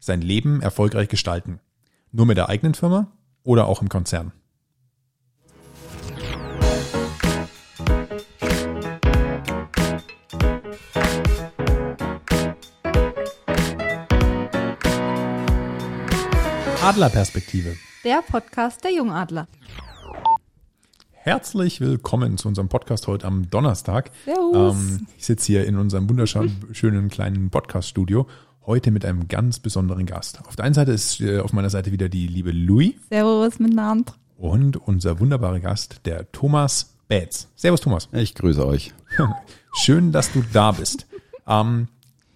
sein Leben erfolgreich gestalten? Nur mit der eigenen Firma oder auch im Konzern? Adlerperspektive. Der Podcast der Jungadler. Herzlich willkommen zu unserem Podcast heute am Donnerstag. Servus. Ähm, ich sitze hier in unserem wunderschönen kleinen Podcast-Studio. Heute mit einem ganz besonderen Gast. Auf der einen Seite ist äh, auf meiner Seite wieder die liebe Louis Servus miteinander. und unser wunderbarer Gast, der Thomas Bätz. Servus Thomas. Ich grüße euch. Schön, dass du da bist. Ähm,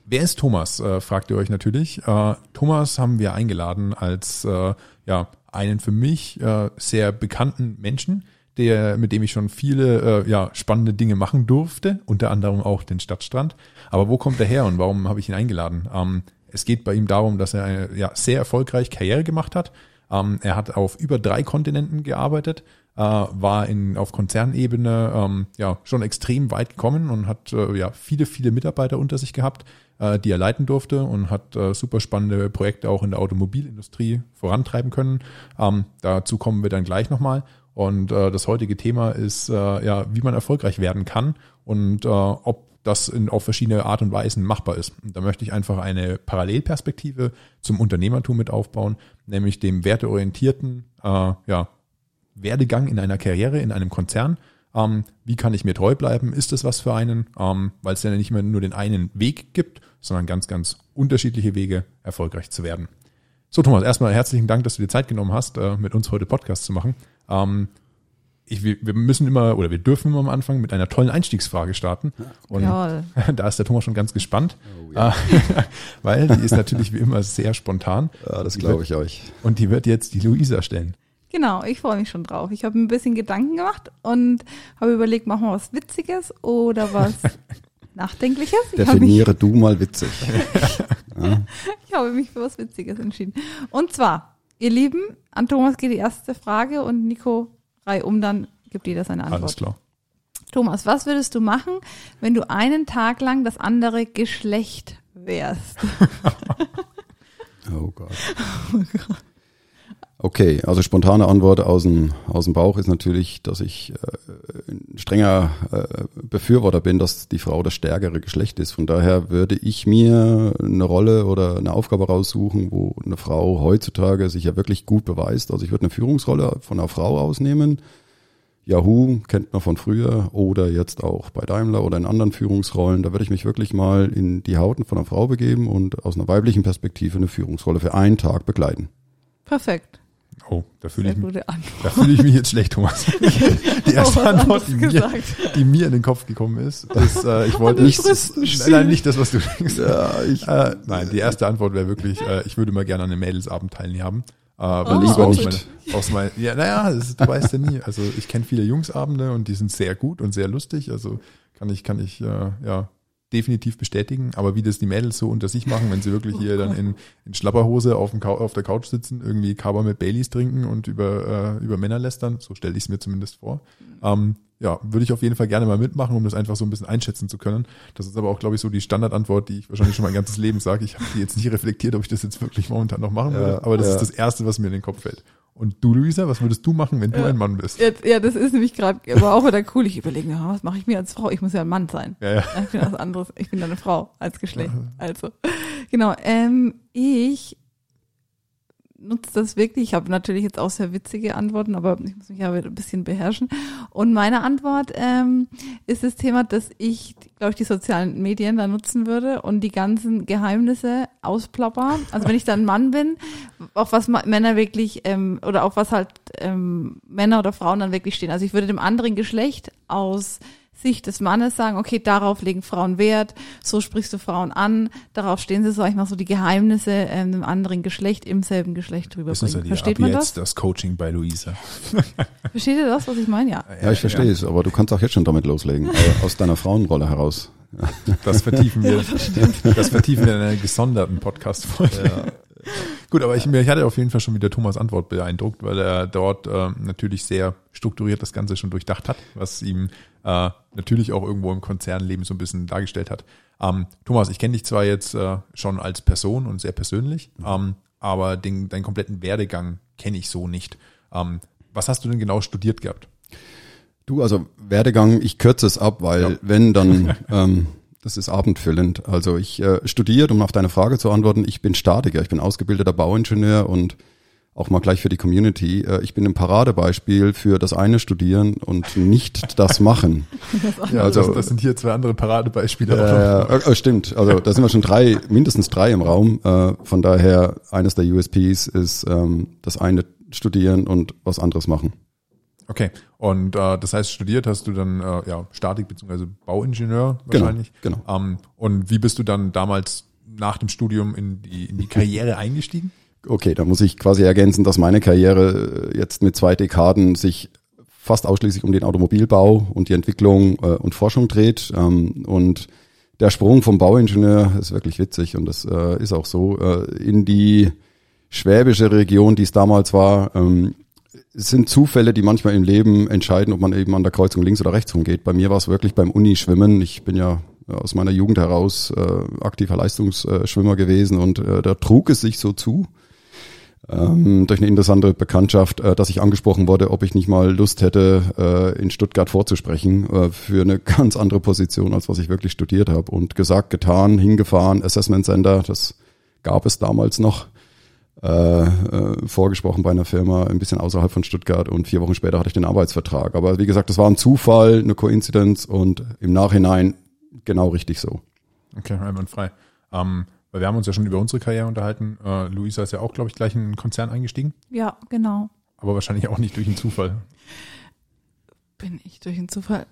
wer ist Thomas, äh, fragt ihr euch natürlich. Äh, Thomas haben wir eingeladen als äh, ja, einen für mich äh, sehr bekannten Menschen, der, mit dem ich schon viele äh, ja, spannende Dinge machen durfte, unter anderem auch den Stadtstrand. Aber wo kommt er her und warum habe ich ihn eingeladen? Ähm, es geht bei ihm darum, dass er eine, ja, sehr erfolgreich Karriere gemacht hat. Ähm, er hat auf über drei Kontinenten gearbeitet, äh, war in, auf Konzernebene ähm, ja, schon extrem weit gekommen und hat äh, ja, viele, viele Mitarbeiter unter sich gehabt, äh, die er leiten durfte und hat äh, super spannende Projekte auch in der Automobilindustrie vorantreiben können. Ähm, dazu kommen wir dann gleich nochmal. Und äh, das heutige Thema ist, äh, ja, wie man erfolgreich werden kann und äh, ob das in, auf verschiedene Art und Weisen machbar ist. Und da möchte ich einfach eine Parallelperspektive zum Unternehmertum mit aufbauen, nämlich dem werteorientierten äh, ja, Werdegang in einer Karriere, in einem Konzern. Ähm, wie kann ich mir treu bleiben? Ist das was für einen? Ähm, Weil es ja nicht mehr nur den einen Weg gibt, sondern ganz, ganz unterschiedliche Wege, erfolgreich zu werden. So, Thomas, erstmal herzlichen Dank, dass du dir Zeit genommen hast, äh, mit uns heute Podcast zu machen. Ähm, ich, wir müssen immer oder wir dürfen immer am Anfang mit einer tollen Einstiegsfrage starten. Und Jawohl. da ist der Thomas schon ganz gespannt, Oh, ja. äh, weil die ist natürlich wie immer sehr spontan. Ja, das glaube ich euch. Und die wird jetzt die Luisa stellen. Genau, ich freue mich schon drauf. Ich habe mir ein bisschen Gedanken gemacht und habe überlegt, machen wir was Witziges oder was Nachdenkliches. Ich habe mich, Definiere du mal witzig. ich habe mich für was Witziges entschieden. Und zwar, ihr Lieben, an Thomas geht die erste Frage und Nico Reihe um, dann gibt jeder seine Antwort. Alles klar. Thomas, was würdest du machen, wenn du einen Tag lang das andere Geschlecht wärst? Oh Gott. Okay, also spontane Antwort aus dem, aus dem Bauch ist natürlich, dass ich äh, ein strenger äh, Befürworter bin, dass die Frau das stärkere Geschlecht ist. Von daher würde ich mir eine Rolle oder eine Aufgabe raussuchen, wo eine Frau heutzutage sich ja wirklich gut beweist. Also ich würde eine Führungsrolle von einer Frau ausnehmen. Yahoo kennt man von früher oder jetzt auch bei Daimler oder in anderen Führungsrollen. Da würde ich mich wirklich mal in die Hauten von einer Frau begeben und aus einer weiblichen Perspektive eine Führungsrolle für einen Tag begleiten. Perfekt. Oh, da fühle ich, da fühle ich mich jetzt schlecht, Thomas. Die erste Oh, Antwort, die mir, die mir in den Kopf gekommen ist, ist äh, ich wollte Nicht nein, nicht das, was du denkst. Ja, ich- äh, nein, die erste Antwort wäre wirklich, äh, ich würde mal gerne an einem Mädelsabend. Äh, weil Oh. Lieber aus nicht. Meine, aus mein, ja, naja, das, du weißt ja nie. Also ich kenne viele Jungsabende und die sind sehr gut und sehr lustig. Also kann ich, kann ich äh, ja definitiv bestätigen. Aber wie das die Mädels so unter sich machen, wenn sie wirklich hier dann in, in Schlapperhose auf, dem auf der Couch sitzen, irgendwie Kaba mit Baileys trinken und über, äh, über Männer lästern, so stelle ich es mir zumindest vor. Ähm, ja, würde ich auf jeden Fall gerne mal mitmachen, um das einfach so ein bisschen einschätzen zu können. Das ist aber auch, glaube ich, so die Standardantwort, die ich wahrscheinlich schon mein ganzes Leben sage. Ich habe die jetzt nicht reflektiert, ob ich das jetzt wirklich momentan noch machen würde, Ja, aber das ja. ist das Erste, was mir in den Kopf fällt. Und du, Luisa, was würdest du machen, wenn du Ja. ein Mann bist? Jetzt, ja, das ist nämlich gerade, aber auch wieder cool. Ich überlege mir, was mache ich mir als Frau? Ich muss ja ein Mann sein. Ja, ja. Ich bin was anderes. Ich bin eine Frau als Geschlecht. Also, genau. Ähm, ich nutze das wirklich. Ich habe natürlich jetzt auch sehr witzige Antworten, aber ich muss mich ja ein bisschen beherrschen. Und meine Antwort ähm, ist das Thema, dass ich, glaube ich, die sozialen Medien da nutzen würde und die ganzen Geheimnisse ausplapper. Also wenn ich dann Mann bin, auf was Männer wirklich ähm, oder auf was halt ähm, Männer oder Frauen dann wirklich stehen. Also ich würde dem anderen Geschlecht aus Sicht des Mannes sagen, okay, darauf legen Frauen Wert, so sprichst du Frauen an, darauf stehen sie, sag ich mal, so die Geheimnisse ähm, dem anderen Geschlecht im selben Geschlecht drüber Das ist ja bringen. die Versteht ab man jetzt das? das Coaching bei Luisa. Versteht ihr das, was ich meine? Ja. Ja, ich verstehe es, aber du kannst auch jetzt schon damit loslegen, äh, aus deiner Frauenrolle heraus. Das vertiefen wir. das vertiefen wir in einer gesonderten Podcast-Folge. Gut, aber ich, ich hatte auf jeden Fall schon wieder Thomas Antwort beeindruckt, weil er dort äh, natürlich sehr strukturiert das Ganze schon durchdacht hat, was ihm äh, natürlich auch irgendwo im Konzernleben so ein bisschen dargestellt hat. Ähm, Thomas, ich kenne dich zwar jetzt äh, schon als Person und sehr persönlich, ähm, aber den, deinen kompletten Werdegang kenne ich so nicht. Ähm, was hast du denn genau studiert gehabt? Du, also Werdegang, ich kürze es ab, weil ja. wenn, dann ähm, das ist abendfüllend. Also ich äh, studiert, um auf deine Frage zu antworten, ich bin Statiker, ich bin ausgebildeter Bauingenieur und auch mal gleich für die Community. Äh, ich bin ein Paradebeispiel für das eine Studieren und nicht das Machen. ja, also das, das, sind hier zwei andere Paradebeispiele. Äh, äh, stimmt. Also da sind wir schon drei, mindestens drei im Raum. Äh, von daher eines der USPs ist ähm, das eine Studieren und was anderes machen. Okay. Und äh, das heißt, studiert hast du dann äh, ja Statik bzw. Bauingenieur genau, wahrscheinlich. Genau. genau. Ähm, und wie bist du dann damals nach dem Studium in die, in die Karriere eingestiegen? Okay, da muss ich quasi ergänzen, dass meine Karriere äh, jetzt mit zwei Dekaden sich fast ausschließlich um den Automobilbau und die Entwicklung äh, und Forschung dreht. Ähm, und der Sprung vom Bauingenieur ist wirklich witzig und das äh, ist auch so äh, in die schwäbische Region, die es damals war, ähm, sind Zufälle, die manchmal im Leben entscheiden, ob man eben an der Kreuzung links oder rechts rumgeht. Bei mir war es wirklich beim Unischwimmen. Ich bin ja aus meiner Jugend heraus äh, aktiver Leistungsschwimmer gewesen und äh, da trug es sich so zu, ähm, durch eine interessante Bekanntschaft, äh, dass ich angesprochen wurde, ob ich nicht mal Lust hätte, äh, in Stuttgart vorzusprechen äh, für eine ganz andere Position, als was ich wirklich studiert habe. Und gesagt, getan, hingefahren, Assessment Center, das gab es damals noch äh, äh, vorgesprochen bei einer Firma ein bisschen außerhalb von Stuttgart und vier Wochen später hatte ich den Arbeitsvertrag. Aber wie gesagt, das war ein Zufall, eine Koinzidenz und im Nachhinein genau richtig so. Okay, einwandfrei. Ähm, weil wir haben uns ja schon über unsere Karriere unterhalten. Äh, Luisa ist ja auch, glaube ich, gleich in einen Konzern eingestiegen. Ja, genau. Aber wahrscheinlich auch nicht durch einen Zufall. Bin ich durch einen Zufall?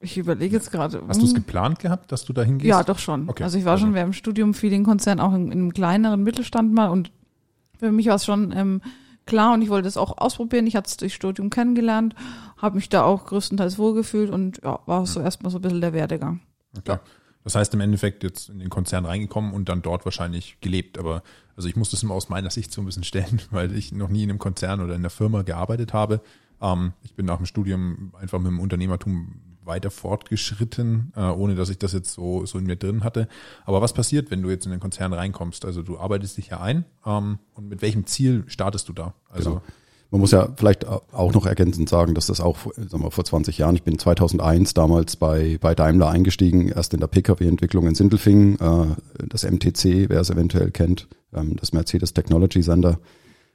Ich überlege jetzt gerade. Hast du es hm. geplant gehabt, dass du da hingehst? Ja, doch schon. Okay. Also ich war also. schon während dem Studium viel in Konzern, auch in, in, einem kleineren Mittelstand mal und für mich war es schon ähm, klar und ich wollte das auch ausprobieren. Ich hatte es durch Studium kennengelernt, habe mich da auch größtenteils wohlgefühlt und ja, war so erstmal so ein bisschen der Werdegang. Okay. Ja. Das heißt im Endeffekt jetzt in den Konzern reingekommen und dann dort wahrscheinlich gelebt. Aber also ich muss das immer aus meiner Sicht so ein bisschen stellen, weil ich noch nie in einem Konzern oder in einer Firma gearbeitet habe. Ähm, ich bin nach dem Studium einfach mit dem Unternehmertum weiter fortgeschritten, äh, ohne dass ich das jetzt so, so in mir drin hatte. Aber was passiert, wenn du jetzt in den Konzern reinkommst? Also du arbeitest dich ja ein ähm, und mit welchem Ziel startest du da? Also genau. Man muss ja vielleicht auch noch ergänzend sagen, dass das auch sagen wir, vor 20 Jahren, ich bin 2001 damals bei, bei Daimler eingestiegen, erst in der Pkw-Entwicklung in Sindelfingen, äh, das MTC, wer es eventuell kennt, ähm, das Mercedes Technology Center.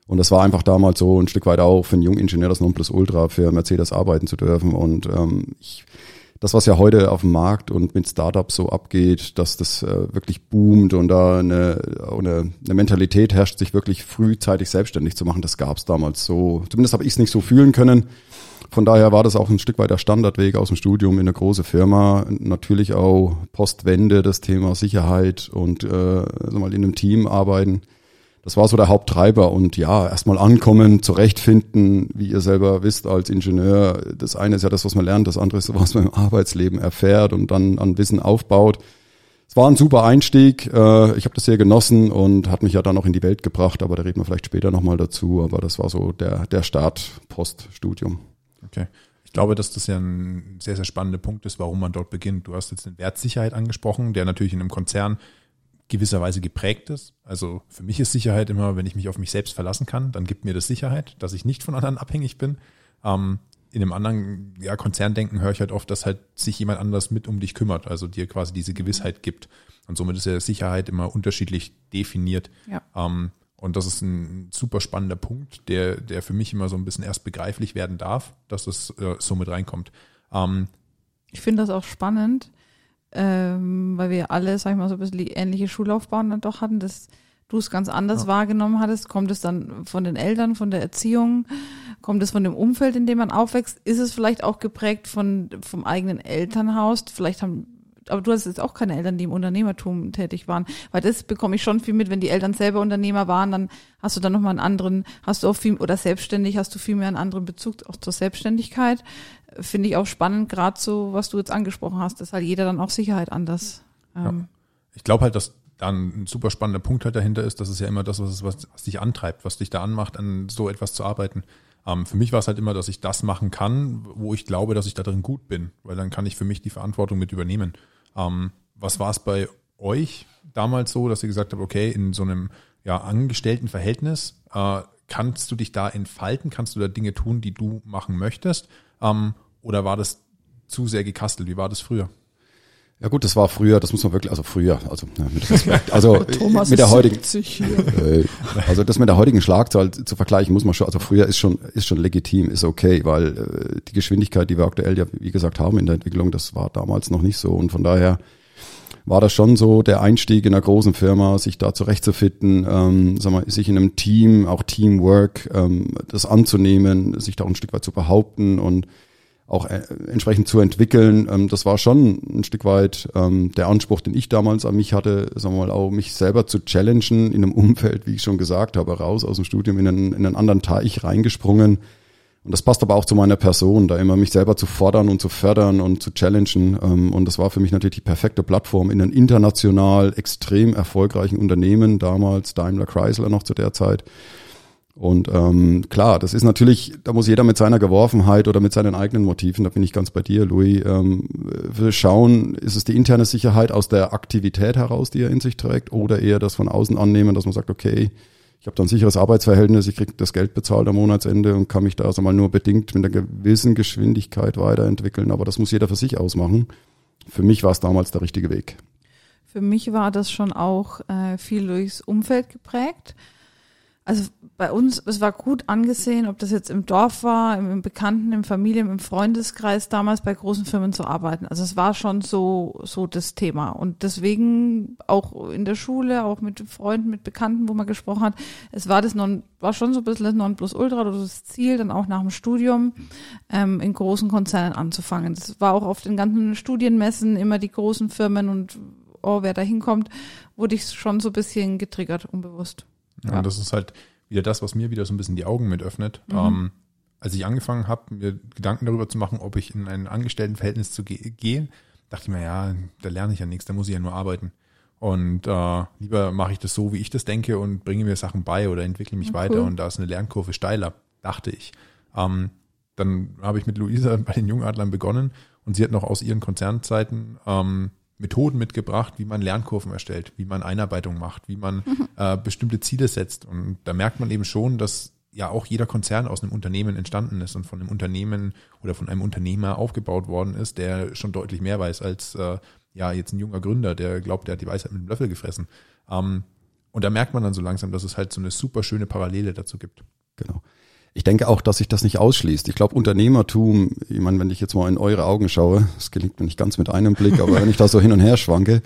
Und das war einfach damals so ein Stück weit auch für einen jungen Ingenieur das Nonplusultra, für Mercedes arbeiten zu dürfen. Und ähm, ich, das, was ja heute auf dem Markt und mit Startups so abgeht, dass das äh, wirklich boomt und da eine, eine, eine Mentalität herrscht, sich wirklich frühzeitig selbstständig zu machen, das gab es damals so. Zumindest habe ich es nicht so fühlen können. Von daher war das auch ein Stück weit der Standardweg aus dem Studium in eine große Firma. Natürlich auch Postwende, das Thema Sicherheit und äh, mal in einem Team arbeiten das war so der Haupttreiber und ja, erstmal ankommen, zurechtfinden, wie ihr selber wisst als Ingenieur. Das eine ist ja das, was man lernt, das andere ist, was man im Arbeitsleben erfährt und dann an Wissen aufbaut. Es war ein super Einstieg, äh, ich habe das sehr genossen und hat mich ja dann auch in die Welt gebracht, aber da reden wir vielleicht später nochmal dazu, aber das war so der, der Start Poststudium. Okay. Ich glaube, dass das ja ein sehr, sehr spannender Punkt ist, warum man dort beginnt. Du hast jetzt eine Wertsicherheit angesprochen, der natürlich in einem Konzern gewisserweise geprägt ist. Also für mich ist Sicherheit immer, wenn ich mich auf mich selbst verlassen kann, dann gibt mir das Sicherheit, dass ich nicht von anderen abhängig bin. Ähm, in einem anderen ja, Konzerndenken höre ich halt oft, dass halt sich jemand anders mit um dich kümmert, also dir quasi diese Gewissheit gibt. Und somit ist ja Sicherheit immer unterschiedlich definiert. Ja. Ähm, und das ist ein super spannender Punkt, der, der für mich immer so ein bisschen erst begreiflich werden darf, dass es äh, so mit reinkommt. Ähm, ich finde das auch spannend, ähm, weil wir alle, sag ich mal, so ein bisschen die ähnliche Schullaufbahn dann doch hatten, dass du es ganz anders ja. wahrgenommen hattest. Kommt es dann von den Eltern, von der Erziehung? Kommt es von dem Umfeld, in dem man aufwächst? Ist es vielleicht auch geprägt von, vom eigenen Elternhaus? Vielleicht haben aber du hast jetzt auch keine Eltern, die im Unternehmertum tätig waren, weil das bekomme ich schon viel mit, wenn die Eltern selber Unternehmer waren, dann hast du dann nochmal einen anderen, hast du auch viel, oder selbstständig, hast du viel mehr einen anderen Bezug auch zur Selbstständigkeit. Finde ich auch spannend, gerade so, was du jetzt angesprochen hast, dass halt jeder dann auch Sicherheit anders. Ähm, ja. Ich glaube halt, dass dann ein super spannender Punkt halt dahinter ist, das ist ja immer das, was, was, was dich antreibt, was dich da anmacht, an so etwas zu arbeiten. Ähm, für mich war es halt immer, dass ich das machen kann, wo ich glaube, dass ich da drin gut bin, weil dann kann ich für mich die Verantwortung mit übernehmen. Ähm, was war es bei euch damals so, dass ihr gesagt habt, okay, in so einem ja, angestellten Verhältnis äh, kannst du dich da entfalten, kannst du da Dinge tun, die du machen möchtest? Ähm, oder war das zu sehr gekastelt? Wie war das früher? Ja gut, das war früher, das muss man wirklich, also früher, also ja, mit Respekt, also Thomas mit der heutigen, 70 hier. äh, also das mit der heutigen Schlagzahl zu vergleichen muss man schon, also früher ist schon ist schon legitim, ist okay, weil äh, die Geschwindigkeit, die wir aktuell ja wie gesagt haben in der Entwicklung, das war damals noch nicht so und von daher war das schon so der Einstieg in einer großen Firma, sich da zurechtzufinden, ähm, sag mal, sich in einem Team, auch Teamwork, ähm, das anzunehmen, sich da auch ein Stück weit zu behaupten und auch äh, entsprechend zu entwickeln. Ähm, das war schon ein Stück weit ähm, der Anspruch, den ich damals an mich hatte, sagen wir mal, auch mich selber zu challengen in einem Umfeld, wie ich schon gesagt habe, raus aus dem Studium in einen, in einen anderen Teich reingesprungen. Und das passt aber auch zu meiner Person, da immer mich selber zu fordern und zu fördern und zu challengen. Ähm, und das war für mich natürlich die perfekte Plattform in einem international extrem erfolgreichen Unternehmen, damals Daimler Chrysler noch zu der Zeit und ähm, klar, das ist natürlich, da muss jeder mit seiner Geworfenheit oder mit seinen eigenen Motiven, da bin ich ganz bei dir, Louis, ähm, schauen, ist es die interne Sicherheit aus der Aktivität heraus, die er in sich trägt, oder eher das von außen annehmen, dass man sagt, okay, ich habe da ein sicheres Arbeitsverhältnis, ich kriege das Geld bezahlt am Monatsende und kann mich da also mal nur bedingt mit einer gewissen Geschwindigkeit weiterentwickeln, aber das muss jeder für sich ausmachen. Für mich war es damals der richtige Weg. Für mich war das schon auch äh, viel durchs Umfeld geprägt. Also bei uns, es war gut angesehen, ob das jetzt im Dorf war, im, Bekannten, im Familien, im Freundeskreis damals bei großen Firmen zu arbeiten. Also es war schon so, so das Thema. Und deswegen auch in der Schule, auch mit Freunden, mit Bekannten, wo man gesprochen hat, es war das non, war schon so ein bisschen das Nonplusultra oder das Ziel, dann auch nach dem Studium ähm, in großen Konzernen anzufangen. Das war auch auf den ganzen Studienmessen immer die großen Firmen und oh, wer da hinkommt, wurde ich schon so ein bisschen getriggert, unbewusst. Ja, und das ist halt wieder das, was mir wieder so ein bisschen die Augen mit öffnet. Mhm. Ähm, als ich angefangen habe, mir Gedanken darüber zu machen, ob ich in ein Angestelltenverhältnis zu ge gehe, dachte ich mir, ja, da lerne ich ja nichts, da muss ich ja nur arbeiten. Und äh, lieber mache ich das so, wie ich das denke und bringe mir Sachen bei oder entwickle mich ja, weiter cool. und da ist eine Lernkurve steiler, dachte ich. Ähm, dann habe ich mit Luisa bei den Jungadlern begonnen und sie hat noch aus ihren Konzernzeiten ähm, Methoden mitgebracht, wie man Lernkurven erstellt, wie man Einarbeitung macht, wie man mhm. äh, bestimmte Ziele setzt. Und da merkt man eben schon, dass ja auch jeder Konzern aus einem Unternehmen entstanden ist und von einem Unternehmen oder von einem Unternehmer aufgebaut worden ist, der schon deutlich mehr weiß als äh, ja jetzt ein junger Gründer, der glaubt, der hat die Weisheit mit dem Löffel gefressen. Ähm, und da merkt man dann so langsam, dass es halt so eine super schöne Parallele dazu gibt. Genau. Ich denke auch, dass sich das nicht ausschließt. Ich glaube, Unternehmertum, ich meine, wenn ich jetzt mal in eure Augen schaue, das gelingt mir nicht ganz mit einem Blick, aber wenn ich da so hin und her schwanke,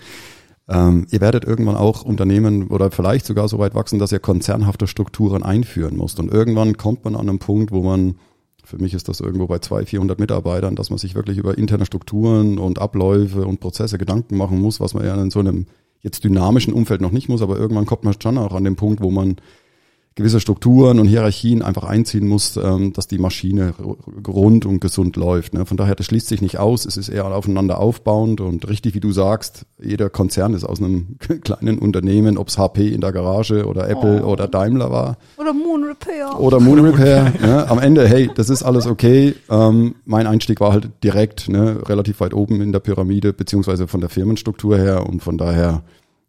ähm, ihr werdet irgendwann auch Unternehmen oder vielleicht sogar so weit wachsen, dass ihr konzernhafte Strukturen einführen müsst. Und irgendwann kommt man an einen Punkt, wo man, für mich ist das irgendwo bei 200, 400 Mitarbeitern, dass man sich wirklich über interne Strukturen und Abläufe und Prozesse Gedanken machen muss, was man ja in so einem jetzt dynamischen Umfeld noch nicht muss, aber irgendwann kommt man schon auch an den Punkt, wo man gewisse Strukturen und Hierarchien einfach einziehen muss, ähm, dass die Maschine rund und gesund läuft. Ne? Von daher, das schließt sich nicht aus, es ist eher aufeinander aufbauend und richtig, wie du sagst, jeder Konzern ist aus einem kleinen Unternehmen, ob's HP in der Garage oder Apple oh. oder Daimler war. Oder Moon Repair. Oder Moon Repair. ne? Am Ende, hey, das ist alles okay. Ähm, mein Einstieg war halt direkt, ne, relativ weit oben in der Pyramide, beziehungsweise von der Firmenstruktur her und von daher,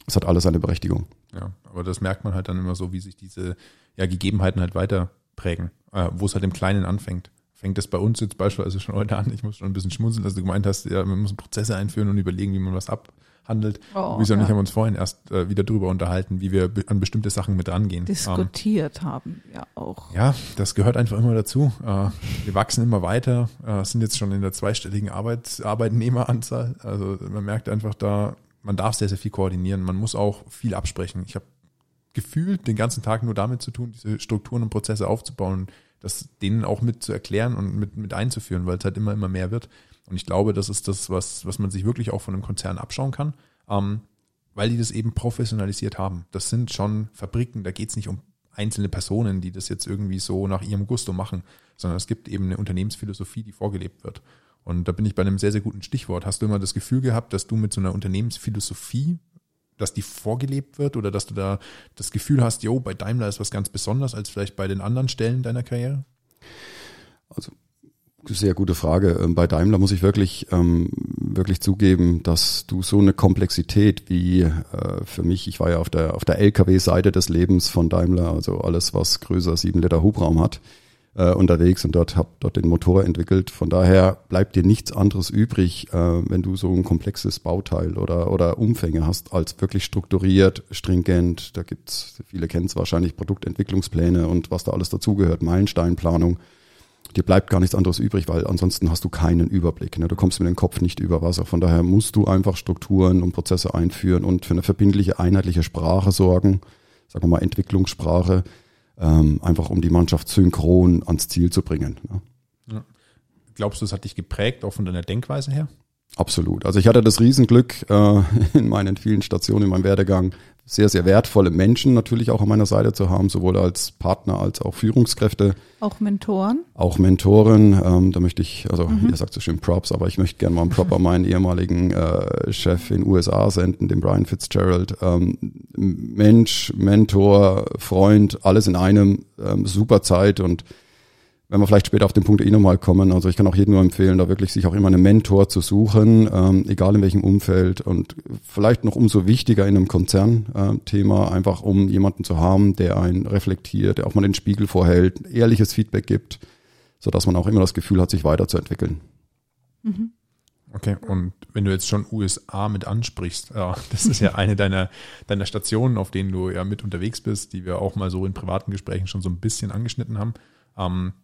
es hat alles eine Berechtigung. Ja, aber das merkt man halt dann immer so, wie sich diese ja, Gegebenheiten halt weiter prägen, äh, wo es halt im Kleinen anfängt. Fängt das bei uns jetzt beispielsweise schon heute an? Ich muss schon ein bisschen schmunzeln, dass du gemeint hast, ja, wir müssen Prozesse einführen und überlegen, wie man was abhandelt. Oh, Wieso ja. nicht haben wir uns vorhin erst äh, wieder drüber unterhalten, wie wir an bestimmte Sachen mit rangehen. Diskutiert ähm, haben wir auch. Ja, das gehört einfach immer dazu. Äh, wir wachsen immer weiter, äh, sind jetzt schon in der zweistelligen Arbeit, Arbeitnehmeranzahl. Also man merkt einfach da, man darf sehr, sehr viel koordinieren. Man muss auch viel absprechen. Ich habe gefühlt den ganzen Tag nur damit zu tun, diese Strukturen und Prozesse aufzubauen, das denen auch mit zu erklären und mit, mit einzuführen, weil es halt immer, immer mehr wird. Und ich glaube, das ist das, was, was man sich wirklich auch von einem Konzern abschauen kann, ähm, weil die das eben professionalisiert haben. Das sind schon Fabriken, da geht es nicht um einzelne Personen, die das jetzt irgendwie so nach ihrem Gusto machen, sondern es gibt eben eine Unternehmensphilosophie, die vorgelebt wird. Und da bin ich bei einem sehr, sehr guten Stichwort. Hast du immer das Gefühl gehabt, dass du mit so einer Unternehmensphilosophie dass die vorgelebt wird oder dass du da das Gefühl hast, jo, bei Daimler ist was ganz besonders als vielleicht bei den anderen Stellen deiner Karriere? Also sehr gute Frage. Ähm, bei Daimler muss ich wirklich, ähm, wirklich zugeben, dass du so eine Komplexität wie äh, für mich, ich war ja auf der, auf der LKW-Seite des Lebens von Daimler, also alles, was größer sieben Liter Hubraum hat, äh, unterwegs und dort habe dort den Motor entwickelt. Von daher bleibt dir nichts anderes übrig, äh, wenn du so ein komplexes Bauteil oder, oder Umfänge hast, als wirklich strukturiert, stringent. Da gibt's viele kennen es wahrscheinlich, Produktentwicklungspläne und was da alles dazugehört, Meilensteinplanung dir bleibt gar nichts anderes übrig, weil ansonsten hast du keinen Überblick. Ne? Du kommst mit dem Kopf nicht über Wasser. Von daher musst du einfach Strukturen und Prozesse einführen und für eine verbindliche, einheitliche Sprache sorgen, sagen wir mal Entwicklungssprache, ähm, einfach um die Mannschaft synchron ans Ziel zu bringen. Ne? Ja. Glaubst du, es hat dich geprägt, auch von deiner Denkweise her? Absolut. Also ich hatte das Riesenglück äh, in meinen vielen Stationen, in meinem Werdegang, sehr, sehr wertvolle Menschen natürlich auch an meiner Seite zu haben, sowohl als Partner als auch Führungskräfte. Auch Mentoren? Auch Mentoren. Ähm, da möchte ich, also mhm. ihr sagt so schön Props, aber ich möchte gerne mal einen Prop an meinen ehemaligen äh, Chef in USA senden, den Brian Fitzgerald. Ähm, Mensch, Mentor, Freund, alles in einem, ähm, super Zeit und wenn wir vielleicht später auf den Punkt eh nochmal kommen, also ich kann auch jedem nur empfehlen, da wirklich sich auch immer einen Mentor zu suchen, ähm, egal in welchem Umfeld und vielleicht noch umso wichtiger in einem Konzernthema, äh, einfach um jemanden zu haben, der einen reflektiert, der auch mal den Spiegel vorhält, ehrliches Feedback gibt, so dass man auch immer das Gefühl hat, sich weiterzuentwickeln. Mhm. Okay, und wenn du jetzt schon USA mit ansprichst, ja, das ist ja eine deiner, deiner Stationen, auf denen du ja mit unterwegs bist, die wir auch mal so in privaten Gesprächen schon so ein bisschen angeschnitten haben. Ähm,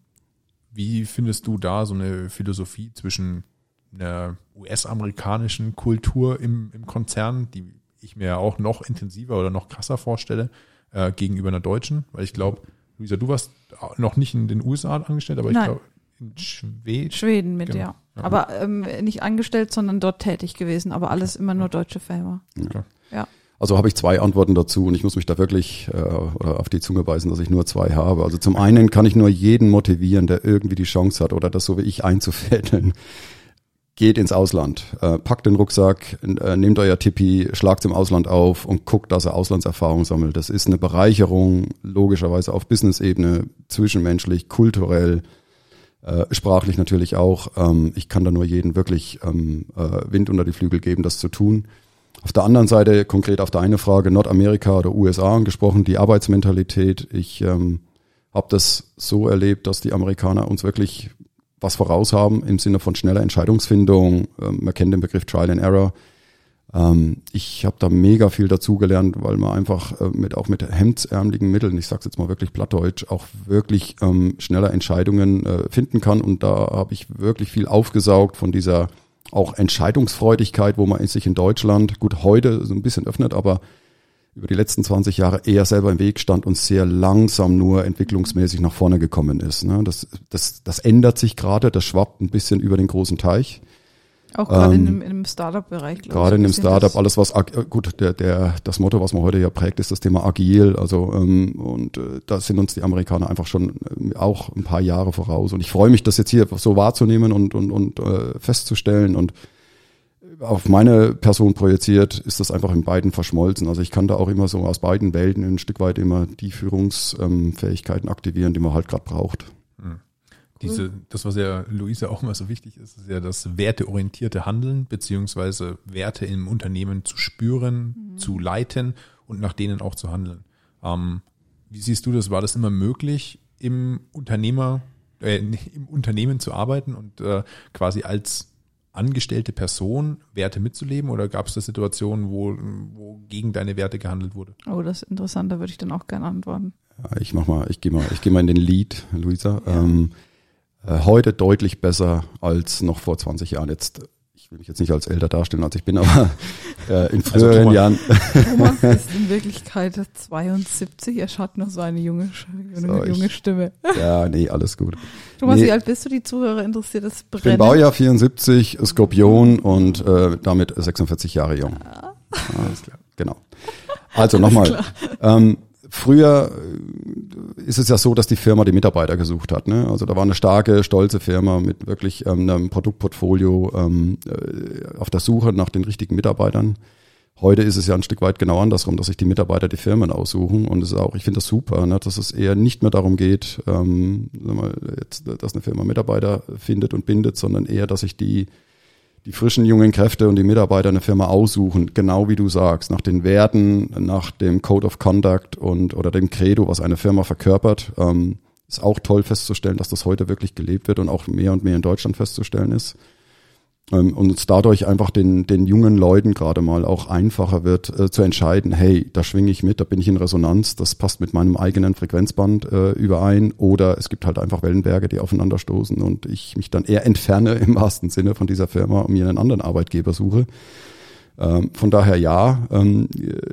wie findest du da so eine Philosophie zwischen einer US-amerikanischen Kultur im, im Konzern, die ich mir ja auch noch intensiver oder noch krasser vorstelle, äh, gegenüber einer deutschen? Weil ich glaube, Luisa, du warst noch nicht in den USA angestellt, aber Nein. ich glaube in Schweden. Schweden mit, genau. ja. ja. Aber ähm, nicht angestellt, sondern dort tätig gewesen, aber alles immer nur deutsche Firma. Okay. Ja. Also habe ich zwei Antworten dazu und ich muss mich da wirklich äh, auf die Zunge beißen, dass ich nur zwei habe. Also zum einen kann ich nur jeden motivieren, der irgendwie die Chance hat oder das so wie ich einzufädeln. Geht ins Ausland, äh, packt den Rucksack, äh, nehmt euer Tippi, schlagt im Ausland auf und guckt, dass er Auslandserfahrung sammelt. Das ist eine Bereicherung, logischerweise auf Business-Ebene, zwischenmenschlich, kulturell, äh, sprachlich natürlich auch. Ähm, ich kann da nur jeden wirklich ähm, äh, Wind unter die Flügel geben, das zu tun. Auf der anderen Seite, konkret auf deine Frage, Nordamerika oder USA angesprochen, die Arbeitsmentalität. Ich ähm, habe das so erlebt, dass die Amerikaner uns wirklich was voraus haben im Sinne von schneller Entscheidungsfindung. Ähm, man kennt den Begriff Trial and Error. Ähm, ich habe da mega viel dazugelernt, weil man einfach äh, mit auch mit hemdsärmeligen Mitteln, ich sag's jetzt mal wirklich plattdeutsch, auch wirklich ähm, schneller Entscheidungen äh, finden kann. Und da habe ich wirklich viel aufgesaugt von dieser auch Entscheidungsfreudigkeit, wo man sich in Deutschland, gut, heute so ein bisschen öffnet, aber über die letzten 20 Jahre eher selber im Weg stand und sehr langsam nur entwicklungsmäßig nach vorne gekommen ist. Ne? Das, das, das ändert sich gerade, das schwappt ein bisschen über den großen Teich. Auch gerade ähm, in, dem Startup-Bereich. Gerade in dem Startup, alles was, gut, der, der, das Motto, was man heute ja prägt, ist das Thema agil. Also, ähm, und äh, da sind uns die Amerikaner einfach schon äh, auch ein paar Jahre voraus. Und ich freue mich, das jetzt hier so wahrzunehmen und, und, und äh, festzustellen. Und auf meine Person projiziert ist das einfach in beiden verschmolzen. Also ich kann da auch immer so aus beiden Welten ein Stück weit immer die Führungsfähigkeiten aktivieren, die man halt gerade braucht. Diese, das, was ja Luisa auch immer so wichtig ist, ist ja das werteorientierte Handeln, beziehungsweise Werte im Unternehmen zu spüren, mhm. zu leiten und nach denen auch zu handeln. Ähm, wie siehst du das? War das immer möglich, im Unternehmer, äh, im Unternehmen zu arbeiten und äh, quasi als angestellte Person Werte mitzuleben oder gab es da Situationen, wo, wo gegen deine Werte gehandelt wurde? Oh, das ist interessant, da würde ich dann auch gerne antworten. Ich mach mal, ich gehe mal, ich gehe mal in den Lead, Luisa. Ja. Ähm, äh, heute deutlich besser als noch vor 20 Jahren. Jetzt, ich will mich jetzt nicht als älter darstellen, als ich bin, aber äh, in also früheren also Jahren. Thomas ist in Wirklichkeit 72, er schaut noch so eine junge, junge, junge Stimme. Ja, nee, alles gut. Thomas, nee, wie alt bist du? Die Zuhörer interessiert das Brennen. Ich bin Baujahr 74, Skorpion und äh, damit 46 Jahre jung. Ah. Alles klar. Genau. Also nochmal. Ähm, Früher äh, ist es ja so, dass die Firma die Mitarbeiter gesucht hat. Ne? Also da war eine starke, stolze Firma mit wirklich ähm, einem Produktportfolio ähm, äh, auf der Suche nach den richtigen Mitarbeitern. Heute ist es ja ein Stück weit genau andersrum, dass sich die Mitarbeiter die Firmen aussuchen und es ist auch, ich finde das super, ne, dass es eher nicht mehr darum geht, ähm, jetzt, dass eine Firma Mitarbeiter findet und bindet, sondern eher, dass sich die die frischen jungen Kräfte und die Mitarbeiter eine Firma aussuchen, genau wie du sagst, nach den Werten, nach dem Code of Conduct und oder dem Credo, was eine Firma verkörpert. Ähm, ist auch toll festzustellen, dass das heute wirklich gelebt wird und auch mehr und mehr in Deutschland festzustellen ist. Ähm, und es dadurch einfach den, den jungen Leuten gerade mal auch einfacher wird äh, zu entscheiden, hey, da schwinge ich mit, da bin ich in Resonanz, das passt mit meinem eigenen Frequenzband äh, überein oder es gibt halt einfach Wellenberge, die aufeinanderstoßen und ich mich dann eher entferne im wahrsten Sinne von dieser Firma und mir einen anderen Arbeitgeber suche. Ähm, von daher ja, ähm,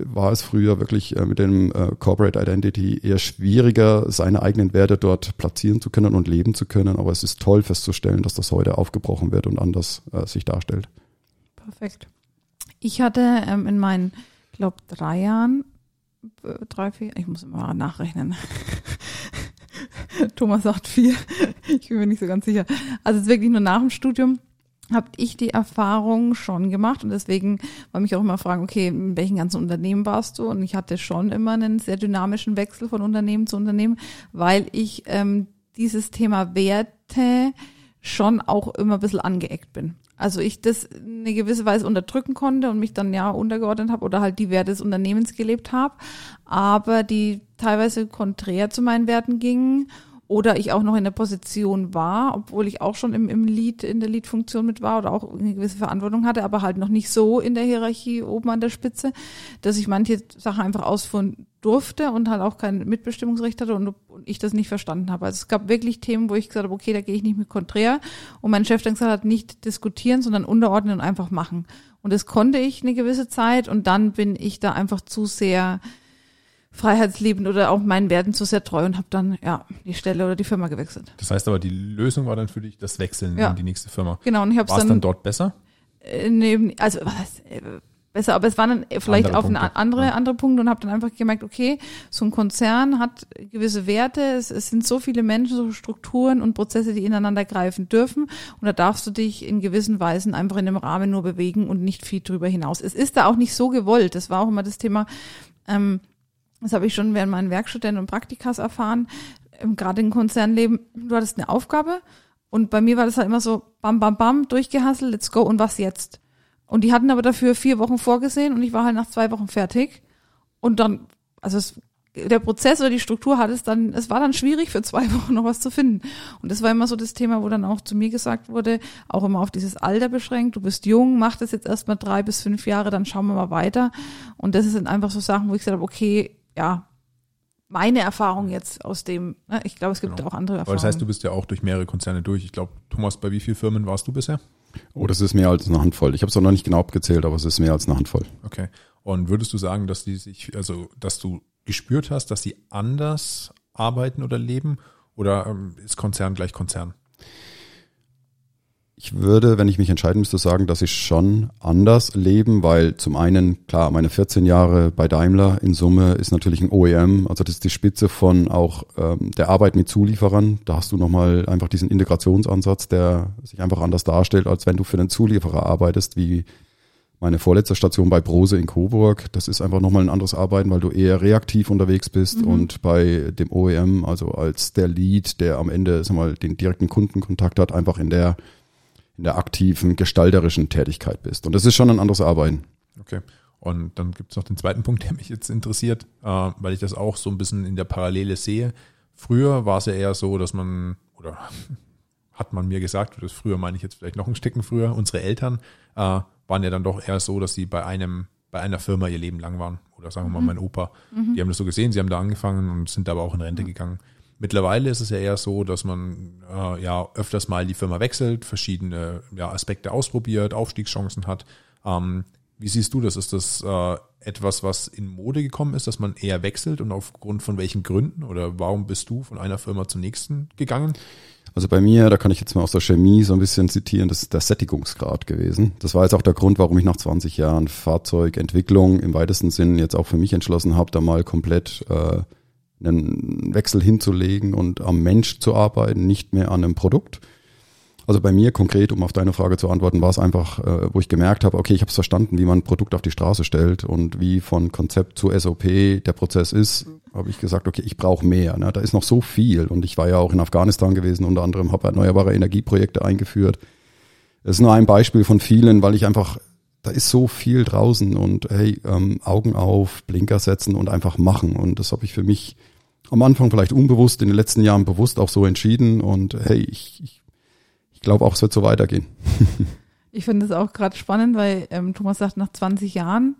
war es früher wirklich äh, mit dem äh, Corporate Identity eher schwieriger, seine eigenen Werte dort platzieren zu können und leben zu können. Aber es ist toll festzustellen, dass das heute aufgebrochen wird und anders äh, sich darstellt. Perfekt. Ich hatte ähm, in meinen, glaube drei Jahren, drei, vier, ich muss immer nachrechnen. Thomas sagt vier. Ich bin mir nicht so ganz sicher. Also es ist wirklich nur nach dem Studium habe ich die Erfahrung schon gemacht und deswegen wollte mich auch immer fragen, okay, in welchen ganzen Unternehmen warst du? Und ich hatte schon immer einen sehr dynamischen Wechsel von Unternehmen zu Unternehmen, weil ich ähm, dieses Thema Werte schon auch immer ein bisschen angeeckt bin. Also ich das eine gewisse Weise unterdrücken konnte und mich dann ja untergeordnet habe oder halt die Werte des Unternehmens gelebt habe, aber die teilweise konträr zu meinen Werten gingen oder ich auch noch in der Position war, obwohl ich auch schon im, im Lead, in der Lead-Funktion mit war oder auch eine gewisse Verantwortung hatte, aber halt noch nicht so in der Hierarchie oben an der Spitze, dass ich manche Sachen einfach ausführen durfte und halt auch kein Mitbestimmungsrecht hatte und, und ich das nicht verstanden habe. Also es gab wirklich Themen, wo ich gesagt habe, okay, da gehe ich nicht mit konträr und mein Chef dann gesagt hat, nicht diskutieren, sondern unterordnen und einfach machen. Und das konnte ich eine gewisse Zeit und dann bin ich da einfach zu sehr freiheitsliebend oder auch meinen Werten zu sehr treu und habe dann ja die Stelle oder die Firma gewechselt. Das heißt aber, die Lösung war dann für dich das Wechseln ja. in die nächste Firma. Genau, und ich habe dann, dann dort besser? Äh, neben, also was, äh, besser, aber es waren dann vielleicht andere auf eine andere ja. andere Punkte und habe dann einfach gemerkt, okay, so ein Konzern hat gewisse Werte, es, es sind so viele Menschen, so Strukturen und Prozesse, die ineinander greifen dürfen und da darfst du dich in gewissen Weisen einfach in dem Rahmen nur bewegen und nicht viel drüber hinaus. Es ist da auch nicht so gewollt. Das war auch immer das Thema. Ähm, das habe ich schon während meinen Werkstudenten und Praktikas erfahren, gerade im Konzernleben, du hattest eine Aufgabe und bei mir war das halt immer so, bam, bam, bam, durchgehasselt, let's go und was jetzt? Und die hatten aber dafür vier Wochen vorgesehen und ich war halt nach zwei Wochen fertig. Und dann, also es, der Prozess oder die Struktur hat es dann, es war dann schwierig für zwei Wochen noch was zu finden. Und das war immer so das Thema, wo dann auch zu mir gesagt wurde, auch immer auf dieses Alter beschränkt, du bist jung, mach das jetzt erstmal drei bis fünf Jahre, dann schauen wir mal weiter. Und das sind einfach so Sachen, wo ich gesagt habe, okay, ja, meine Erfahrung jetzt aus dem, ne, ich glaube, es gibt genau. auch andere Erfahrungen. Aber das heißt, du bist ja auch durch mehrere Konzerne durch. Ich glaube, Thomas, bei wie vielen Firmen warst du bisher? Oh, das ist mehr als eine Handvoll. Ich habe es noch nicht genau abgezählt, aber es ist mehr als eine Handvoll. Okay. Und würdest du sagen, dass die sich, also dass du gespürt hast, dass sie anders arbeiten oder leben? Oder ähm, ist Konzern gleich Konzern? Ich würde, wenn ich mich entscheiden müsste, sagen, dass ich schon anders leben, weil zum einen, klar, meine 14 Jahre bei Daimler in Summe ist natürlich ein OEM, also das ist die Spitze von auch ähm, der Arbeit mit Zulieferern. Da hast du nochmal einfach diesen Integrationsansatz, der sich einfach anders darstellt, als wenn du für einen Zulieferer arbeitest, wie meine vorletzte Station bei Brose in Coburg. Das ist einfach nochmal ein anderes Arbeiten, weil du eher reaktiv unterwegs bist mhm. und bei dem OEM, also als der Lead, der am Ende sag mal, den direkten Kundenkontakt hat, einfach in der in der aktiven, gestalterischen Tätigkeit bist. Und das ist schon ein anderes Arbeiten. Okay. Und dann gibt es noch den zweiten Punkt, der mich jetzt interessiert, äh, weil ich das auch so ein bisschen in der Parallele sehe. Früher war es ja eher so, dass man, oder hat man mir gesagt, das früher meine ich jetzt vielleicht noch ein Stecken früher, unsere Eltern äh, waren ja dann doch eher so, dass sie bei einem, bei einer Firma ihr Leben lang waren. Oder sagen wir mal mhm. mein Opa. Mhm. Die haben das so gesehen, sie haben da angefangen und sind aber auch in Rente mhm. gegangen. Mittlerweile ist es ja eher so, dass man äh, ja öfters mal die Firma wechselt, verschiedene ja, Aspekte ausprobiert, Aufstiegschancen hat. Ähm, wie siehst du das? Ist das äh, etwas, was in Mode gekommen ist, dass man eher wechselt und aufgrund von welchen Gründen oder warum bist du von einer Firma zur nächsten gegangen? Also bei mir, da kann ich jetzt mal aus der Chemie so ein bisschen zitieren, das ist der Sättigungsgrad gewesen. Das war jetzt auch der Grund, warum ich nach 20 Jahren Fahrzeugentwicklung im weitesten Sinn jetzt auch für mich entschlossen habe, da mal komplett äh, einen Wechsel hinzulegen und am Mensch zu arbeiten, nicht mehr an einem Produkt. Also bei mir konkret, um auf deine Frage zu antworten, war es einfach, äh, wo ich gemerkt habe, okay, ich habe es verstanden, wie man ein Produkt auf die Straße stellt und wie von Konzept zu SOP der Prozess ist, habe ich gesagt, okay, ich brauche mehr. Ne? Da ist noch so viel und ich war ja auch in Afghanistan gewesen, unter anderem habe erneuerbare Energieprojekte eingeführt. Das ist nur ein Beispiel von vielen, weil ich einfach, da ist so viel draußen und hey, ähm, Augen auf, Blinker setzen und einfach machen und das habe ich für mich am Anfang vielleicht unbewusst, in den letzten Jahren bewusst auch so entschieden und hey, ich, ich ich glaube auch, es wird so weitergehen. ich finde es auch gerade spannend, weil ähm, Thomas sagt, nach 20 Jahren,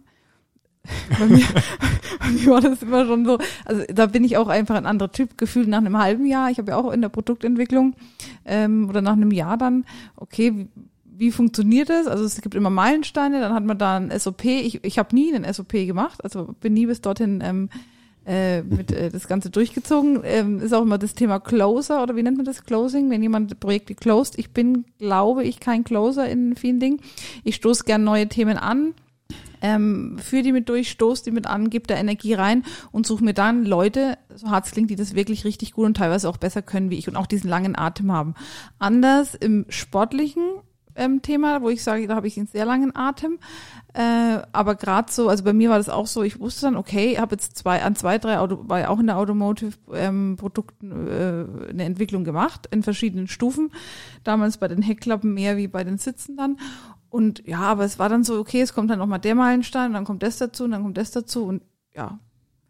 bei mir, bei mir war das immer schon so, also da bin ich auch einfach ein anderer Typ, gefühlt nach einem halben Jahr, ich habe ja auch in der Produktentwicklung ähm, oder nach einem Jahr dann, okay, wie, funktioniert das? Also es gibt immer Meilensteine, dann hat man da ein SOP. Ich, ich habe nie einen SOP gemacht, also bin nie bis dorthin ähm, äh, mit äh, das Ganze durchgezogen. Ähm, ist auch immer das Thema Closer oder wie nennt man das Closing, wenn jemand Projekte closed. Ich bin, glaube ich, kein Closer in vielen Dingen. Ich stoße gern neue Themen an, ähm, führe die mit durch, stoße die mit an, gebe da Energie rein und suche mir dann Leute, so hart es klingt, die das wirklich richtig gut und teilweise auch besser können wie ich und auch diesen langen Atem haben. Anders im Sportlichen ähm, Thema, wo ich sage, da habe ich einen sehr langen Atem. Äh, aber gerade so, also bei mir war das auch so, ich wusste dann, okay, habe jetzt zwei, an zwei, drei Auto, war ja auch in der Automotive-Produkten ähm, äh, eine Entwicklung gemacht, in verschiedenen Stufen. Damals bei den Heckklappen mehr wie bei den Sitzen dann. Und ja, aber es war dann so, okay, es kommt dann nochmal der Meilenstein, dann kommt das dazu, und dann kommt das dazu und ja,